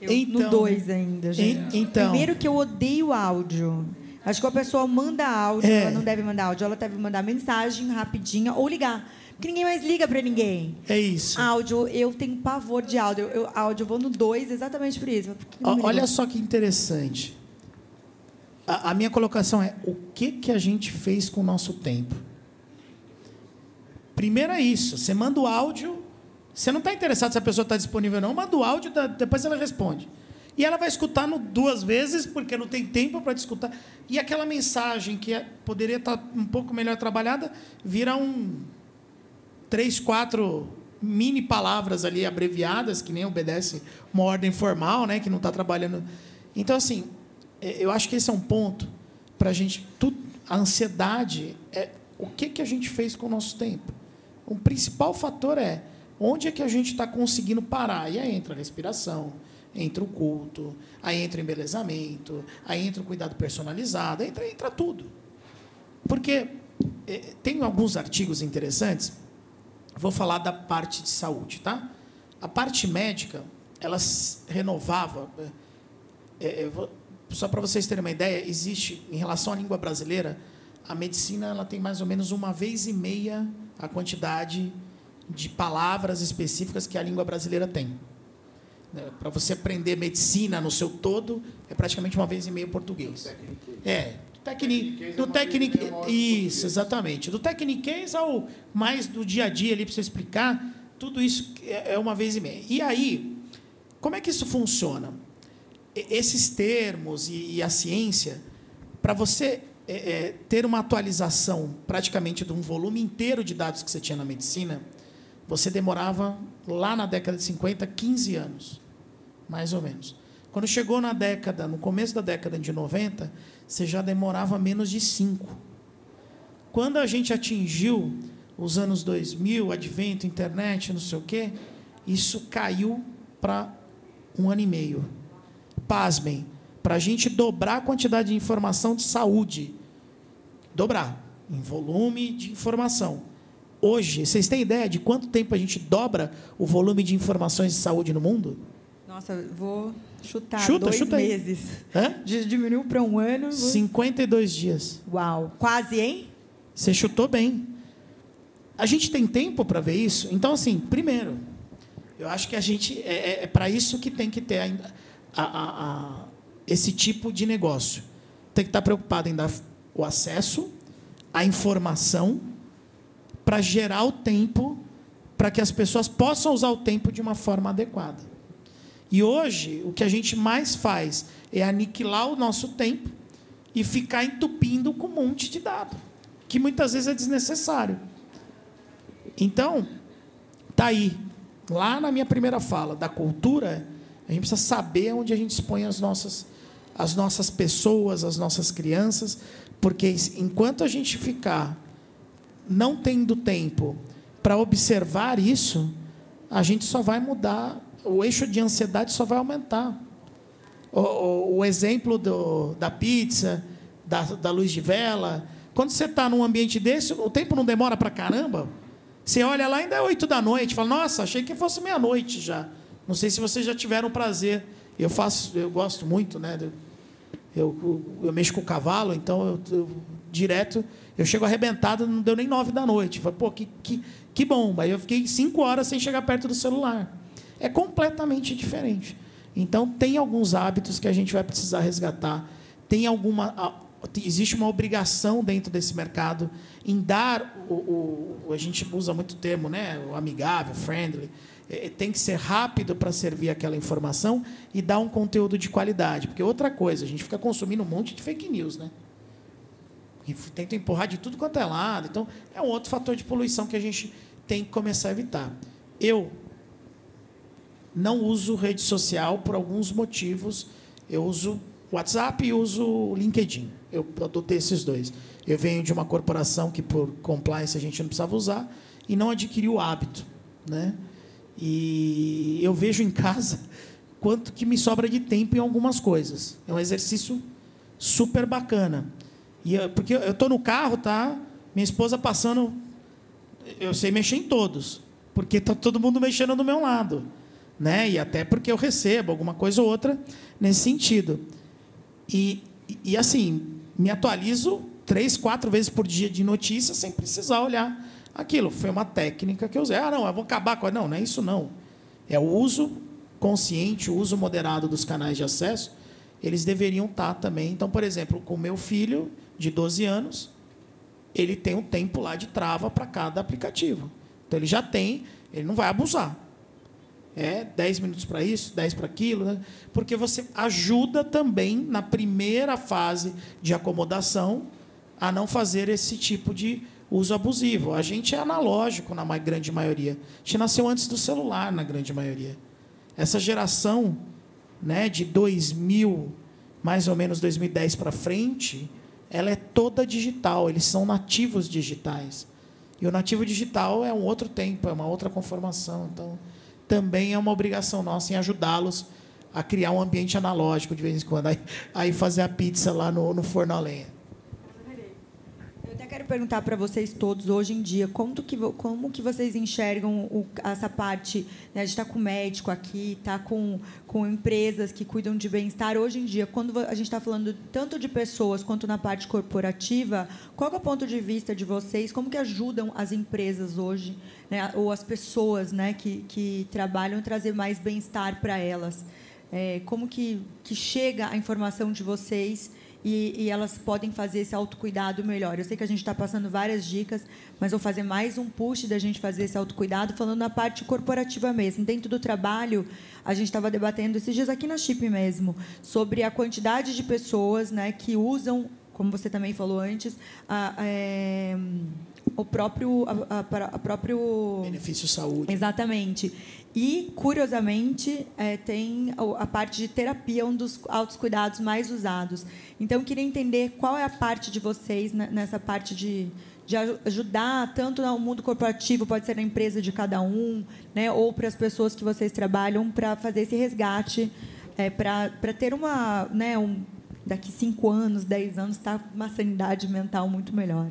Eu, então, no dois ainda, gente.
então,
Primeiro que eu odeio áudio. Acho que a pessoa manda áudio, é. ela não deve mandar áudio, ela deve mandar mensagem rapidinha ou ligar. Porque ninguém mais liga para ninguém.
É isso.
Áudio, eu tenho pavor de áudio. Eu, áudio, eu vou no 2 exatamente por isso.
Olha só que interessante. A, a, minha colocação é: o que, que a gente fez com o nosso tempo? Primeiro é isso. Você manda o áudio. Você não está interessado se a pessoa está disponível ou não. Manda o áudio, depois ela responde. E ela vai escutar no duas vezes, porque não tem tempo para escutar. E aquela mensagem que é, poderia estar tá um pouco melhor trabalhada, vira um três, quatro mini palavras ali abreviadas, que nem obedece uma ordem formal, né, que não está trabalhando. Então, assim, é, eu acho que esse é um ponto para a gente. Tudo, a ansiedade é o que, que a gente fez com o nosso tempo. O principal fator é onde é que a gente está conseguindo parar. E aí entra a respiração, entra o culto, aí entra o embelezamento, aí entra o cuidado personalizado, entra, entra tudo. Porque é, tem alguns artigos interessantes, vou falar da parte de saúde, tá? A parte médica, ela renovava. É, é, vou, só para vocês terem uma ideia, existe, em relação à língua brasileira, a medicina ela tem mais ou menos uma vez e meia a quantidade de palavras específicas que a língua brasileira tem. Né? Para você aprender medicina no seu todo, é praticamente uma vez e meia português. É, do técnico, isso, exatamente. Do tecniquez ao mais do dia a dia ali para você explicar, tudo isso é, é uma vez e meia. E aí, como é que isso funciona? Esses termos e, e a ciência, para você é, é, ter uma atualização praticamente de um volume inteiro de dados que você tinha na medicina, você demorava lá na década de 50, 15 anos, mais ou menos. Quando chegou na década, no começo da década de 90, você já demorava menos de 5. Quando a gente atingiu os anos 2000, advento, internet, não sei o quê, isso caiu para um ano e meio. Pasmem, para a gente dobrar a quantidade de informação de saúde, dobrar em volume de informação hoje, vocês têm ideia de quanto tempo a gente dobra o volume de informações de saúde no mundo?
Nossa, vou chutar
Chuta,
dois
chuta
meses.
Hã?
Diminuiu para um ano. vou-
52 dias.
Uau, quase, hein?
Você chutou bem. A gente tem tempo para ver isso? Então, assim, primeiro, eu acho que a gente. É, é, para isso que tem que ter ainda a- a- a- esse tipo de negócio. Tem que estar preocupado em dar o acesso, a informação, para gerar o tempo, para que as pessoas possam usar o tempo de uma forma adequada. E hoje, o que a gente mais faz é aniquilar o nosso tempo e ficar entupindo com um monte de dado, que muitas vezes é desnecessário. Então, tá aí. Lá na minha primeira fala da cultura, a gente precisa saber onde a gente expõe as nossas, as nossas pessoas, as nossas crianças, porque enquanto a gente ficar não tendo tempo para observar isso, a gente só vai mudar, o eixo de ansiedade só vai aumentar. O, o- o exemplo do- da pizza, da, da luz de vela. Quando você está num ambiente desse, o tempo não demora para caramba. Você olha lá, ainda é oito da noite. Fala, nossa, achei que fosse meia-noite já. Não sei se vocês já tiveram prazer. Eu faço, eu gosto muito, né? Eu, eu, eu mexo com o cavalo, então eu, eu- direto eu chego arrebentado, não deu nem nove da noite. Falei, pô, que, que, que bom. Aí eu fiquei cinco horas sem chegar perto do celular. É completamente diferente. Então, tem alguns hábitos que a gente vai precisar resgatar. Tem alguma. Existe uma obrigação dentro desse mercado em dar o, o- a gente usa muito o termo, né? O amigável, friendly. É, tem que ser rápido para servir aquela informação e dar um conteúdo de qualidade. Porque outra coisa, a gente fica consumindo um monte de fake news, né? E f- tenta empurrar de tudo quanto é lado. Então, é um outro fator de poluição que a gente tem que começar a evitar. Eu não uso rede social por alguns motivos. Eu uso WhatsApp e uso LinkedIn. Eu adotei esses dois. Eu venho de uma corporação que, por compliance, a gente não precisava usar e não adquiri o hábito. Né? E eu vejo em casa quanto que me sobra de tempo em algumas coisas. É um exercício super bacana. E eu- porque eu estou no carro, tá? Minha esposa passando. Eu sei mexer em todos, porque está todo mundo mexendo do meu lado, né? E até porque eu recebo alguma coisa ou outra nesse sentido. E, e assim, me atualizo três, quatro vezes por dia de notícias sem precisar olhar aquilo. Foi uma técnica que eu usei. Ah, não, eu vou acabar com. Não, não é isso não. É o uso consciente, o uso moderado dos canais de acesso. Eles deveriam estar também. Então, por exemplo, com meu filho de 12 anos, ele tem um tempo lá de trava para cada aplicativo. Então, ele já tem, ele não vai abusar. É 10 minutos para isso, 10 para aquilo, né? porque você ajuda também na primeira fase de acomodação a não fazer esse tipo de uso abusivo. A gente é analógico na grande maioria. A gente nasceu antes do celular na grande maioria. Essa geração, né, de 2000, mais ou menos 2010 para frente, ela é toda digital, eles são nativos digitais. E o nativo digital é um outro tempo, é uma outra conformação. Então, também é uma obrigação nossa em ajudá-los a criar um ambiente analógico de vez em quando. Aí, aí fazer a pizza lá no, no forno a lenha.
Quero perguntar para vocês todos hoje em dia como que, como que vocês enxergam o- essa parte. Né? A gente está com médico aqui, está com, com empresas que cuidam de bem-estar. Hoje em dia, quando a gente está falando tanto de pessoas quanto na parte corporativa, qual é o ponto de vista de vocês? Como que ajudam as empresas hoje, né? ou as pessoas né? que, que trabalham, trazer mais bem-estar para elas? É, como que, que chega a informação de vocês e, e elas podem fazer esse autocuidado melhor. Eu sei que a gente está passando várias dicas, mas vou fazer mais um push da gente fazer esse autocuidado, falando na parte corporativa mesmo. Dentro do trabalho, a gente estava debatendo esses dias aqui na Chip mesmo, sobre a quantidade de pessoas né, que usam, como você também falou antes, a, é, o próprio, a, a- a próprio
Benefício saúde.
Exatamente. E, curiosamente, eh, tem a parte de terapia, um dos autocuidados mais usados. Então, queria entender qual é a parte de vocês ne- nessa parte de, de aju- ajudar, tanto no mundo corporativo, pode ser na empresa de cada um, né, ou para as pessoas que vocês trabalham, para fazer esse resgate, para ter uma. Né, um, daqui cinco anos, dez anos, tá uma sanidade mental muito melhor.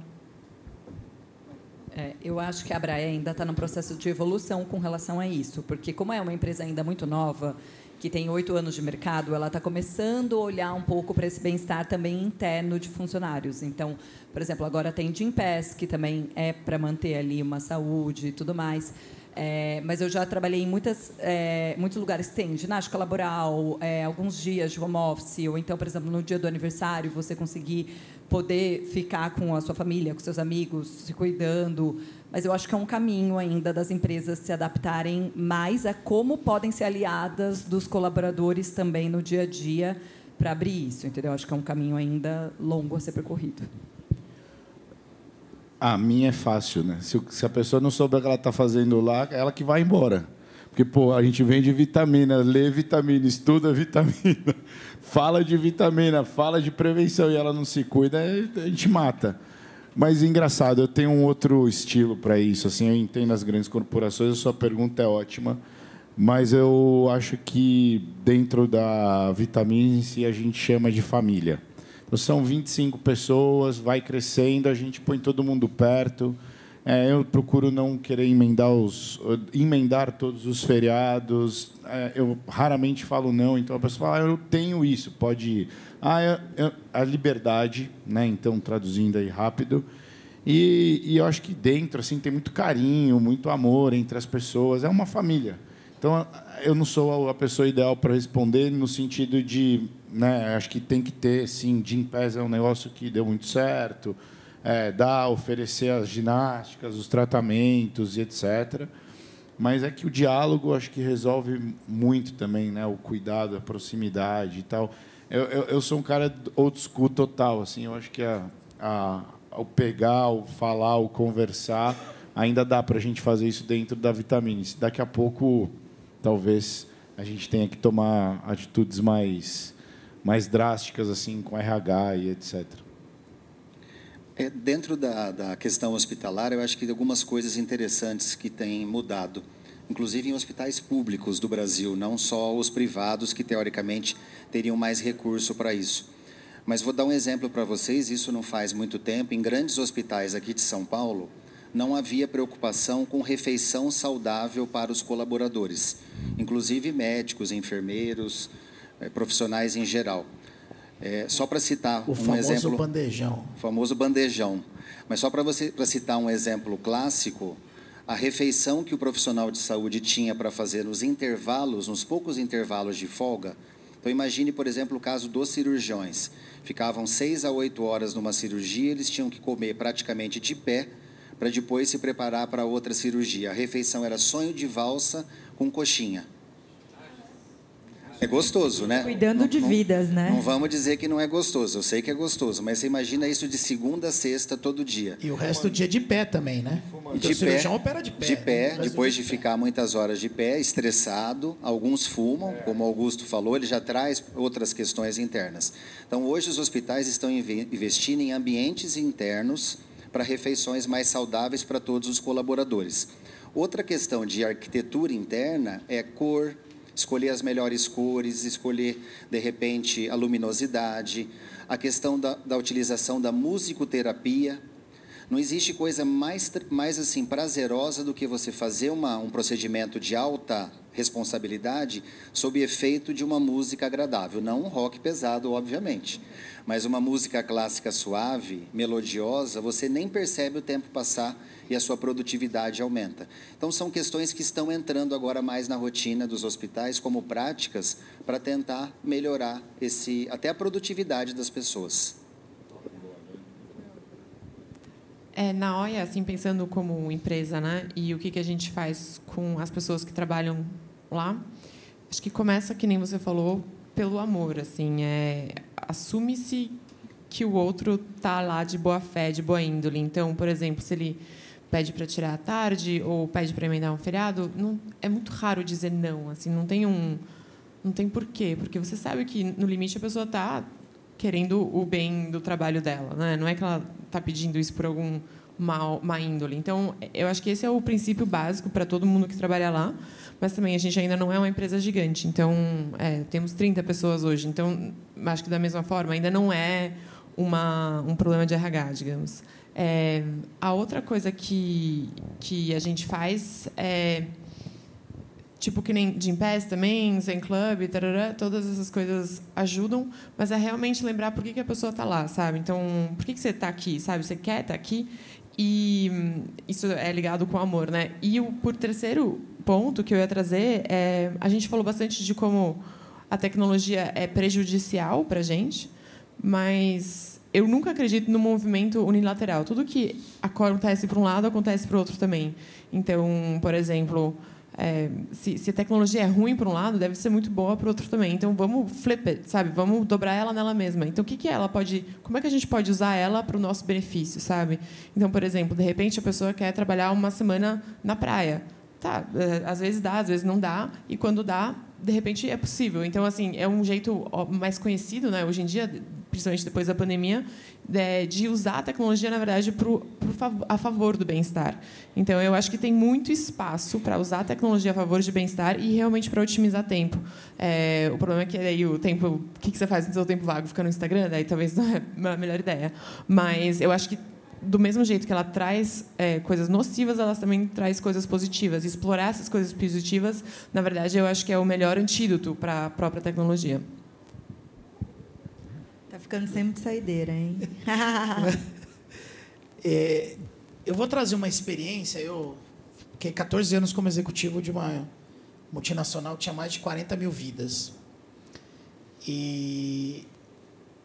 É, eu acho que a Brae ainda está num processo de evolução com relação a isso, porque como é uma empresa ainda muito nova, que tem oito anos de mercado, ela está começando a olhar um pouco para esse bem-estar também interno de funcionários. Então, por exemplo, agora tem Gympass, que também é para manter ali uma saúde e tudo mais. É, mas eu já trabalhei em muitas, é, muitos lugares que tem ginástica laboral, é, alguns dias de home office, ou então, por exemplo, no dia do aniversário, você conseguir poder ficar com a sua família, com seus amigos, se cuidando. Mas eu acho que é um caminho ainda das empresas se adaptarem mais a como podem ser aliadas dos colaboradores também no dia a dia para abrir isso, entendeu? Acho que é um caminho ainda longo a ser percorrido.
A minha é fácil, né? Se, a pessoa não souber o que ela está fazendo lá, ela que vai embora. Porque, pô, a gente vende vitamina, lê vitamina, estuda vitamina, <laughs> fala de vitamina, fala de prevenção e ela não se cuida, a gente mata. Mas engraçado, eu tenho um outro estilo para isso. Assim, eu entendo as grandes corporações, a sua pergunta é ótima, mas eu acho que dentro da vitamina a gente chama de família. São 25 pessoas, vai crescendo, a gente põe todo mundo perto. É, eu procuro não querer emendar, os, emendar todos os feriados. É, eu raramente falo não, então a pessoa fala, ah, eu tenho isso, pode ir. Ah, eu, eu, a liberdade, né? então traduzindo aí rápido. E, e, eu acho que dentro assim tem muito carinho, muito amor entre as pessoas. É uma família. Então eu não sou a pessoa ideal para responder no sentido de né? Acho que tem que ter, sim, Jim Pass é um negócio que deu muito certo, é, dá, oferecer as ginásticas, os tratamentos e etc. Mas é que o diálogo acho que resolve muito também, né? O cuidado, a proximidade e tal. Eu, eu, eu sou um cara old school total, assim. Eu acho que a, a, o pegar, o falar, o conversar, ainda dá para a gente fazer isso dentro da vitamina. Daqui a pouco, talvez a gente tenha que tomar atitudes mais mais drásticas assim com RH e etc.
É, dentro da, da questão hospitalar, eu acho que algumas coisas interessantes que têm mudado, inclusive em hospitais públicos do Brasil, não só os privados que teoricamente teriam mais recurso para isso. Mas vou dar um exemplo para vocês, isso não faz muito tempo, em grandes hospitais aqui de São Paulo, não havia preocupação com refeição saudável para os colaboradores, inclusive médicos, enfermeiros, é, profissionais em geral. É, só para citar
o
um exemplo.
O bandejão.
famoso bandejão. Mas só para você para citar um exemplo clássico, a refeição que o profissional de saúde tinha para fazer nos intervalos, nos poucos intervalos de folga. Então imagine, por exemplo, o caso dos cirurgiões. Ficavam seis a oito horas numa cirurgia, eles tinham que comer praticamente de pé para depois se preparar para outra cirurgia. A refeição era sonho de valsa com coxinha. É gostoso, né?
Cuidando
não,
de
não,
vidas, né?
Não vamos dizer que não é gostoso. Eu sei que é gostoso, mas você imagina isso de segunda a sexta todo dia.
E o resto do dia de pé também, né?
De
o
pé,
opera de pé.
De pé,
né?
depois de, de ficar muitas horas de pé, estressado. Alguns fumam, é. como o Augusto falou, ele já traz outras questões internas. Então, hoje os hospitais estão investindo em ambientes internos para refeições mais saudáveis para todos os colaboradores. Outra questão de arquitetura interna é cor, escolher as melhores cores, escolher, de repente, a luminosidade, a questão da, da utilização da musicoterapia. Não existe coisa mais, mais assim prazerosa do que você fazer uma, um procedimento de alta responsabilidade sob efeito de uma música agradável. Não um rock pesado, obviamente, mas uma música clássica suave, melodiosa, você nem percebe o tempo passar e a sua produtividade aumenta. Então, são questões que estão entrando agora mais na rotina dos hospitais como práticas para tentar melhorar esse, até a produtividade das pessoas.
É, na OIA, assim, pensando como empresa, né, e o que, que a gente faz com as pessoas que trabalham lá, acho que começa, que nem você falou, pelo amor, assim, é, assume-se que o outro tá lá de boa fé, de boa índole. Então, por exemplo, se ele pede para tirar à tarde ou pede para emendar um feriado, não, é muito raro dizer não. Assim, não tem um, não tem porquê, porque você sabe que no limite a pessoa está querendo o bem do trabalho dela, né? Não é que ela está pedindo isso por algum mal, má índole. Então, eu acho que esse é o princípio básico para todo mundo que trabalha lá. Mas também a gente ainda não é uma empresa gigante. Então, é, temos 30 pessoas hoje. Então, acho que da mesma forma ainda não é uma, um problema de RH, digamos. É, a outra coisa que, que a gente faz é tipo que nem Jim Pass também, Zen Club, tarará, todas essas coisas ajudam, mas é realmente lembrar por que, que a pessoa está lá, sabe? Então, por que, que você está aqui, sabe? Você quer estar tá aqui e hum, isso é ligado com amor, né? E o por terceiro ponto que eu ia trazer é a gente falou bastante de como a tecnologia é prejudicial para gente, mas eu nunca acredito no movimento unilateral. Tudo que acontece para um lado acontece para o outro também. Então, por exemplo, é, se, se, a tecnologia é ruim para um lado, deve ser muito boa para o outro também. Então vamos flip it, sabe? Vamos dobrar ela nela mesma. Então o que que ela pode, como é que a gente pode usar ela para o nosso benefício, sabe? Então, por exemplo, de repente a pessoa quer trabalhar uma semana na praia. Tá, é, às vezes dá, às vezes não dá, e quando dá, de repente é possível. Então, assim, é um jeito mais conhecido, né, hoje em dia, principalmente depois da pandemia, de usar a tecnologia, na verdade, pro, pro, a favor do bem-estar. Então, eu acho que tem muito espaço para usar a tecnologia a favor de bem-estar e realmente para otimizar tempo. É, o problema é que aí o tempo, o que, que você faz no seu tempo vago? Fica no Instagram? Daí talvez não é a melhor ideia. Mas eu acho que do mesmo jeito que ela traz é, coisas nocivas, ela também traz coisas positivas. Explorar essas coisas positivas, na verdade, eu acho que é o melhor antídoto para a própria tecnologia.
Tá ficando sempre saideira, hein? <laughs>
é, eu vou trazer uma experiência. Eu fiquei 14 anos como executivo de uma multinacional, tinha mais de 40 mil vidas. E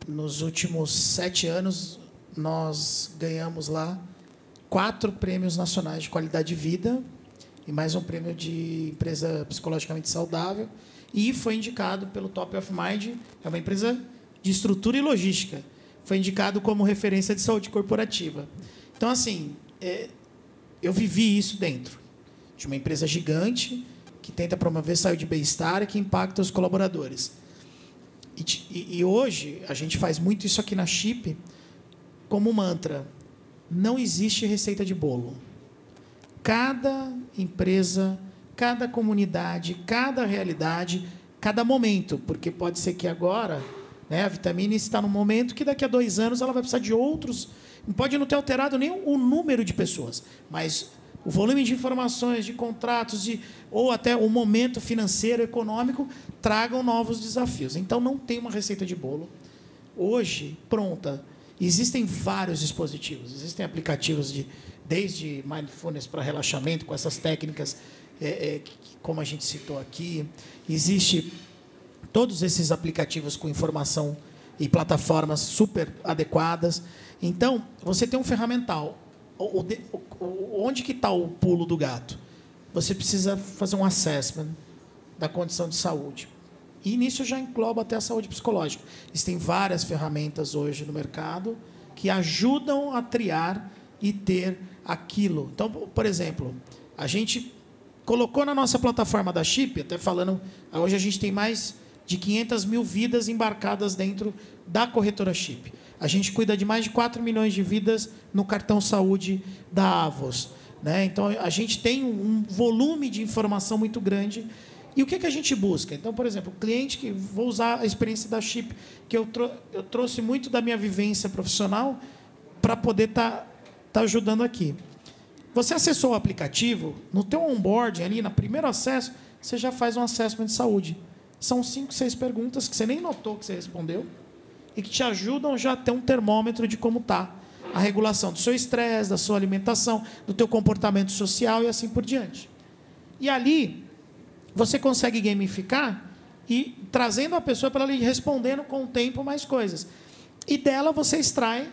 nos últimos sete anos, nós ganhamos lá quatro prêmios nacionais de qualidade de vida e mais um prêmio de empresa psicologicamente saudável e foi indicado pelo Top of Mind, é uma empresa de estrutura e logística, foi indicado como referência de saúde corporativa. Então, assim, é, eu vivi isso dentro de uma empresa gigante que tenta promover saúde e bem-estar e que impacta os colaboradores. E, e, e hoje a gente faz muito isso aqui na Chip, como mantra: não existe receita de bolo. Cada empresa, cada comunidade, cada realidade, cada momento, porque pode ser que agora né, a vitamina está no momento que daqui a dois anos ela vai precisar de outros. Não pode não ter alterado nem o número de pessoas, mas o volume de informações, de contratos, de, ou até o momento financeiro, econômico, tragam novos desafios. Então não tem uma receita de bolo hoje pronta Existem vários dispositivos, existem aplicativos de desde mindfulness para relaxamento com essas técnicas, é, é, como a gente citou aqui. Existe todos esses aplicativos com informação e plataformas super adequadas. Então, você tem um ferramental. Onde que está o pulo do gato? Você precisa fazer um assessment da condição de saúde. E nisso já engloba até a saúde psicológica. Existem várias ferramentas hoje no mercado que ajudam a triar e ter aquilo. Então, por exemplo, a gente colocou na nossa plataforma da Chip, até falando, hoje a gente tem mais de 500 mil vidas embarcadas dentro da corretora Chip. A gente cuida de mais de 4 milhões de vidas no cartão saúde da Avos. Né? Então, a gente tem um volume de informação muito grande e o que, que a gente busca? Então, por exemplo, cliente que vou usar a experiência da Chip, que eu, eu trouxe muito da minha vivência profissional para poder estar tá, tá ajudando aqui. Você acessou o aplicativo, no teu onboarding ali, no primeiro acesso, você já faz um assessment de saúde. São cinco, seis perguntas que você nem notou que você respondeu e que te ajudam já a ter um termômetro de como está a regulação do seu estresse, da sua alimentação, do teu comportamento social e assim por diante. E ali você consegue gamificar e trazendo a pessoa para ela ir respondendo com o tempo mais coisas. E dela você extrai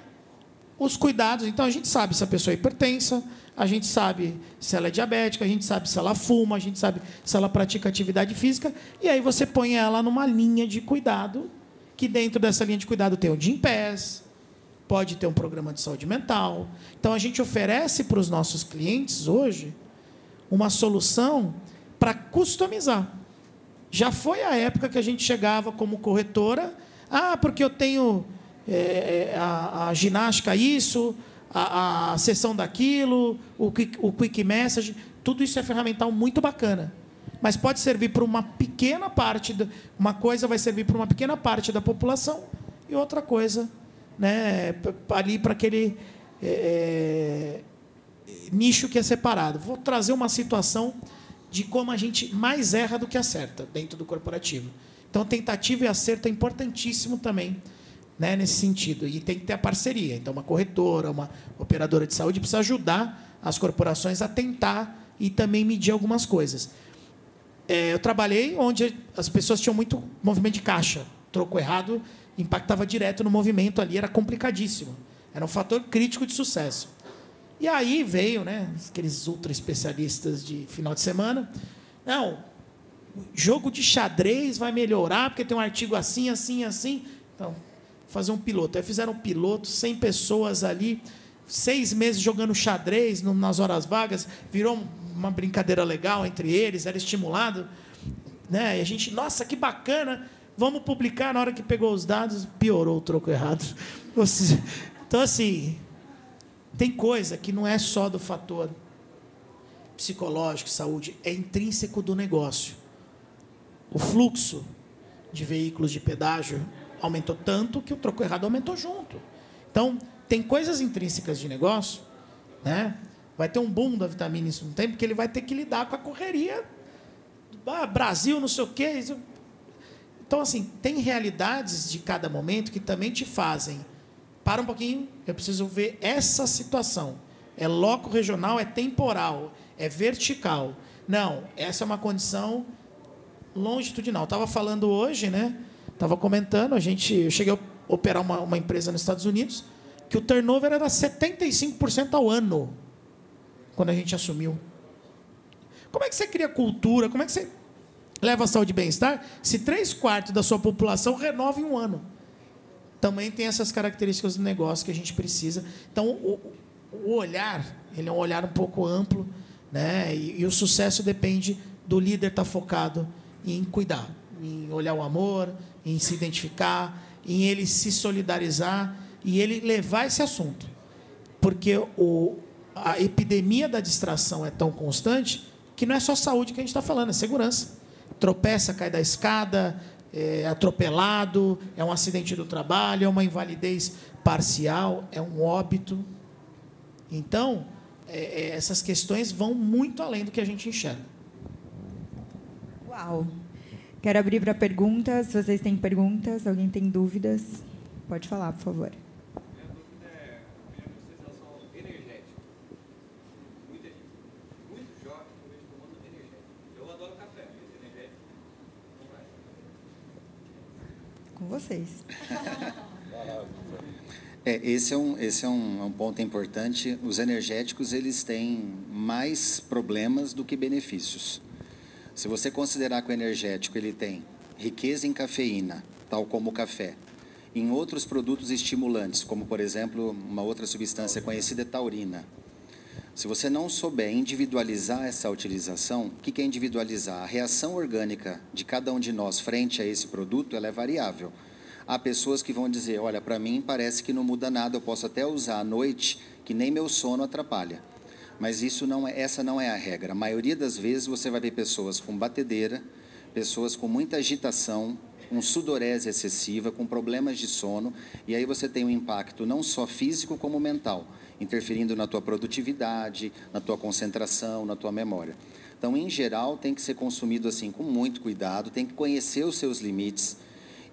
os cuidados. Então a gente sabe se a pessoa é hipertensa, a gente sabe se ela é diabética, a gente sabe se ela fuma, a gente sabe se ela pratica atividade física, e aí você põe ela numa linha de cuidado, que dentro dessa linha de cuidado tem o Gympass, pode ter um programa de saúde mental. Então a gente oferece para os nossos clientes hoje uma solução para customizar. Já foi a época que a gente chegava como corretora, ah, porque eu tenho é, a, a, ginástica isso, a, a sessão daquilo, o quick, o quick message, tudo isso é ferramental muito bacana. Mas pode servir para uma pequena parte, uma coisa vai servir para uma pequena parte da população e outra coisa, né, ali para aquele é, nicho que é separado. Vou trazer uma situação de como a gente mais erra do que acerta dentro do corporativo. Então, tentativa e acerto é importantíssimo também né, nesse sentido. E tem que ter a parceria. Então, uma corretora, uma operadora de saúde precisa ajudar as corporações a tentar e também medir algumas coisas. É, eu trabalhei onde as pessoas tinham muito movimento de caixa. Troco errado impactava direto no movimento ali, era complicadíssimo. Era um fator crítico de sucesso. E aí veio, né, aqueles ultra especialistas de final de semana. Não, jogo de xadrez vai melhorar porque tem um artigo assim, assim, assim. Então, fazer um piloto. Aí fizeram um piloto, 100 pessoas ali, seis meses jogando xadrez nas horas vagas, virou uma brincadeira legal entre eles, era estimulado. Né? E a gente, nossa, que bacana, vamos publicar. Na hora que pegou os dados, piorou o troco errado. <laughs> Então, assim, tem coisa que não é só do fator psicológico, saúde, é intrínseco do negócio. O fluxo de veículos de pedágio aumentou tanto que o troco errado aumentou junto. Então, tem coisas intrínsecas de negócio, né? Vai ter um boom da vitamina isso não tem, porque ele vai ter que lidar com a correria. Ah, Brasil, não sei o quê. Então, assim, tem realidades de cada momento que também te fazem. Para um pouquinho, eu preciso ver essa situação. É loco regional, é temporal, é vertical. Não, essa é uma condição longitudinal. Estava falando hoje, né? Estava comentando, a gente, eu cheguei a operar uma, uma empresa nos Estados Unidos que o turnover era 75% ao ano quando a gente assumiu. Como é que você cria cultura? Como é que você leva a saúde e bem-estar se três quartos da sua população renova em um ano? Também tem essas características do negócio que a gente precisa. Então, o, o olhar, ele é um olhar um pouco amplo, né? E, e o sucesso depende do líder estar tá focado em cuidar, em olhar o amor, em se identificar, em ele se solidarizar e ele levar esse assunto. Porque o, a epidemia da distração é tão constante que não é só saúde que a gente está falando, é segurança. Tropeça, cai da escada, é atropelado, é um acidente do trabalho, é uma invalidez parcial, é um óbito. Então, é, é, essas questões vão muito além do que a gente enxerga.
Uau! Quero abrir para perguntas. Vocês têm perguntas, alguém tem dúvidas, pode falar, por favor. Com vocês.
É, esse é, um, esse é um, é um ponto importante. Os energéticos eles têm mais problemas do que benefícios. Se você considerar que o energético ele tem riqueza em cafeína, tal como o café, em outros produtos estimulantes, como por exemplo uma outra substância conhecida taurina. Se você não souber individualizar essa utilização, o que é individualizar? A reação orgânica de cada um de nós frente a esse produto ela é variável. Há pessoas que vão dizer, olha, para mim parece que não muda nada, eu posso até usar à noite, que nem meu sono atrapalha. Mas isso não é, essa não é a regra. A maioria das vezes você vai ver pessoas com batedeira, pessoas com muita agitação, com sudorese excessiva, com problemas de sono, e aí você tem um impacto não só físico como mental, interferindo na tua produtividade, na tua concentração, na tua memória. Então, em geral, tem que ser consumido assim com muito cuidado, tem que conhecer os seus limites.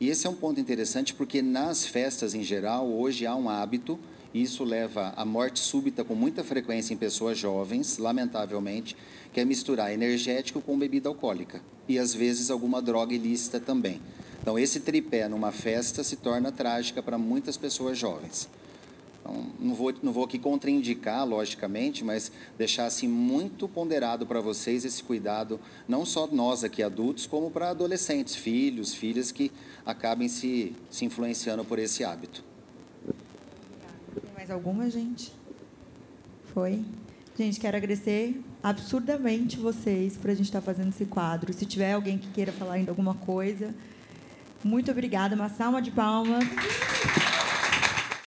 E esse é um ponto interessante porque nas festas em geral, hoje há um hábito isso leva à morte súbita com muita frequência em pessoas jovens, lamentavelmente, que é misturar energético com bebida alcoólica e às vezes alguma droga ilícita também. Então esse tripé numa festa se torna trágica para muitas pessoas jovens. Então, não vou, não vou aqui contraindicar, logicamente, mas deixar assim muito ponderado para vocês esse cuidado, não só nós aqui adultos, como para adolescentes, filhos, filhas que acabem se, se influenciando por esse hábito
mais alguma, gente? Foi? Gente, quero agradecer absurdamente vocês por a gente estar fazendo esse quadro. Se tiver alguém que queira falar ainda alguma coisa, muito obrigada. Uma salva de palmas.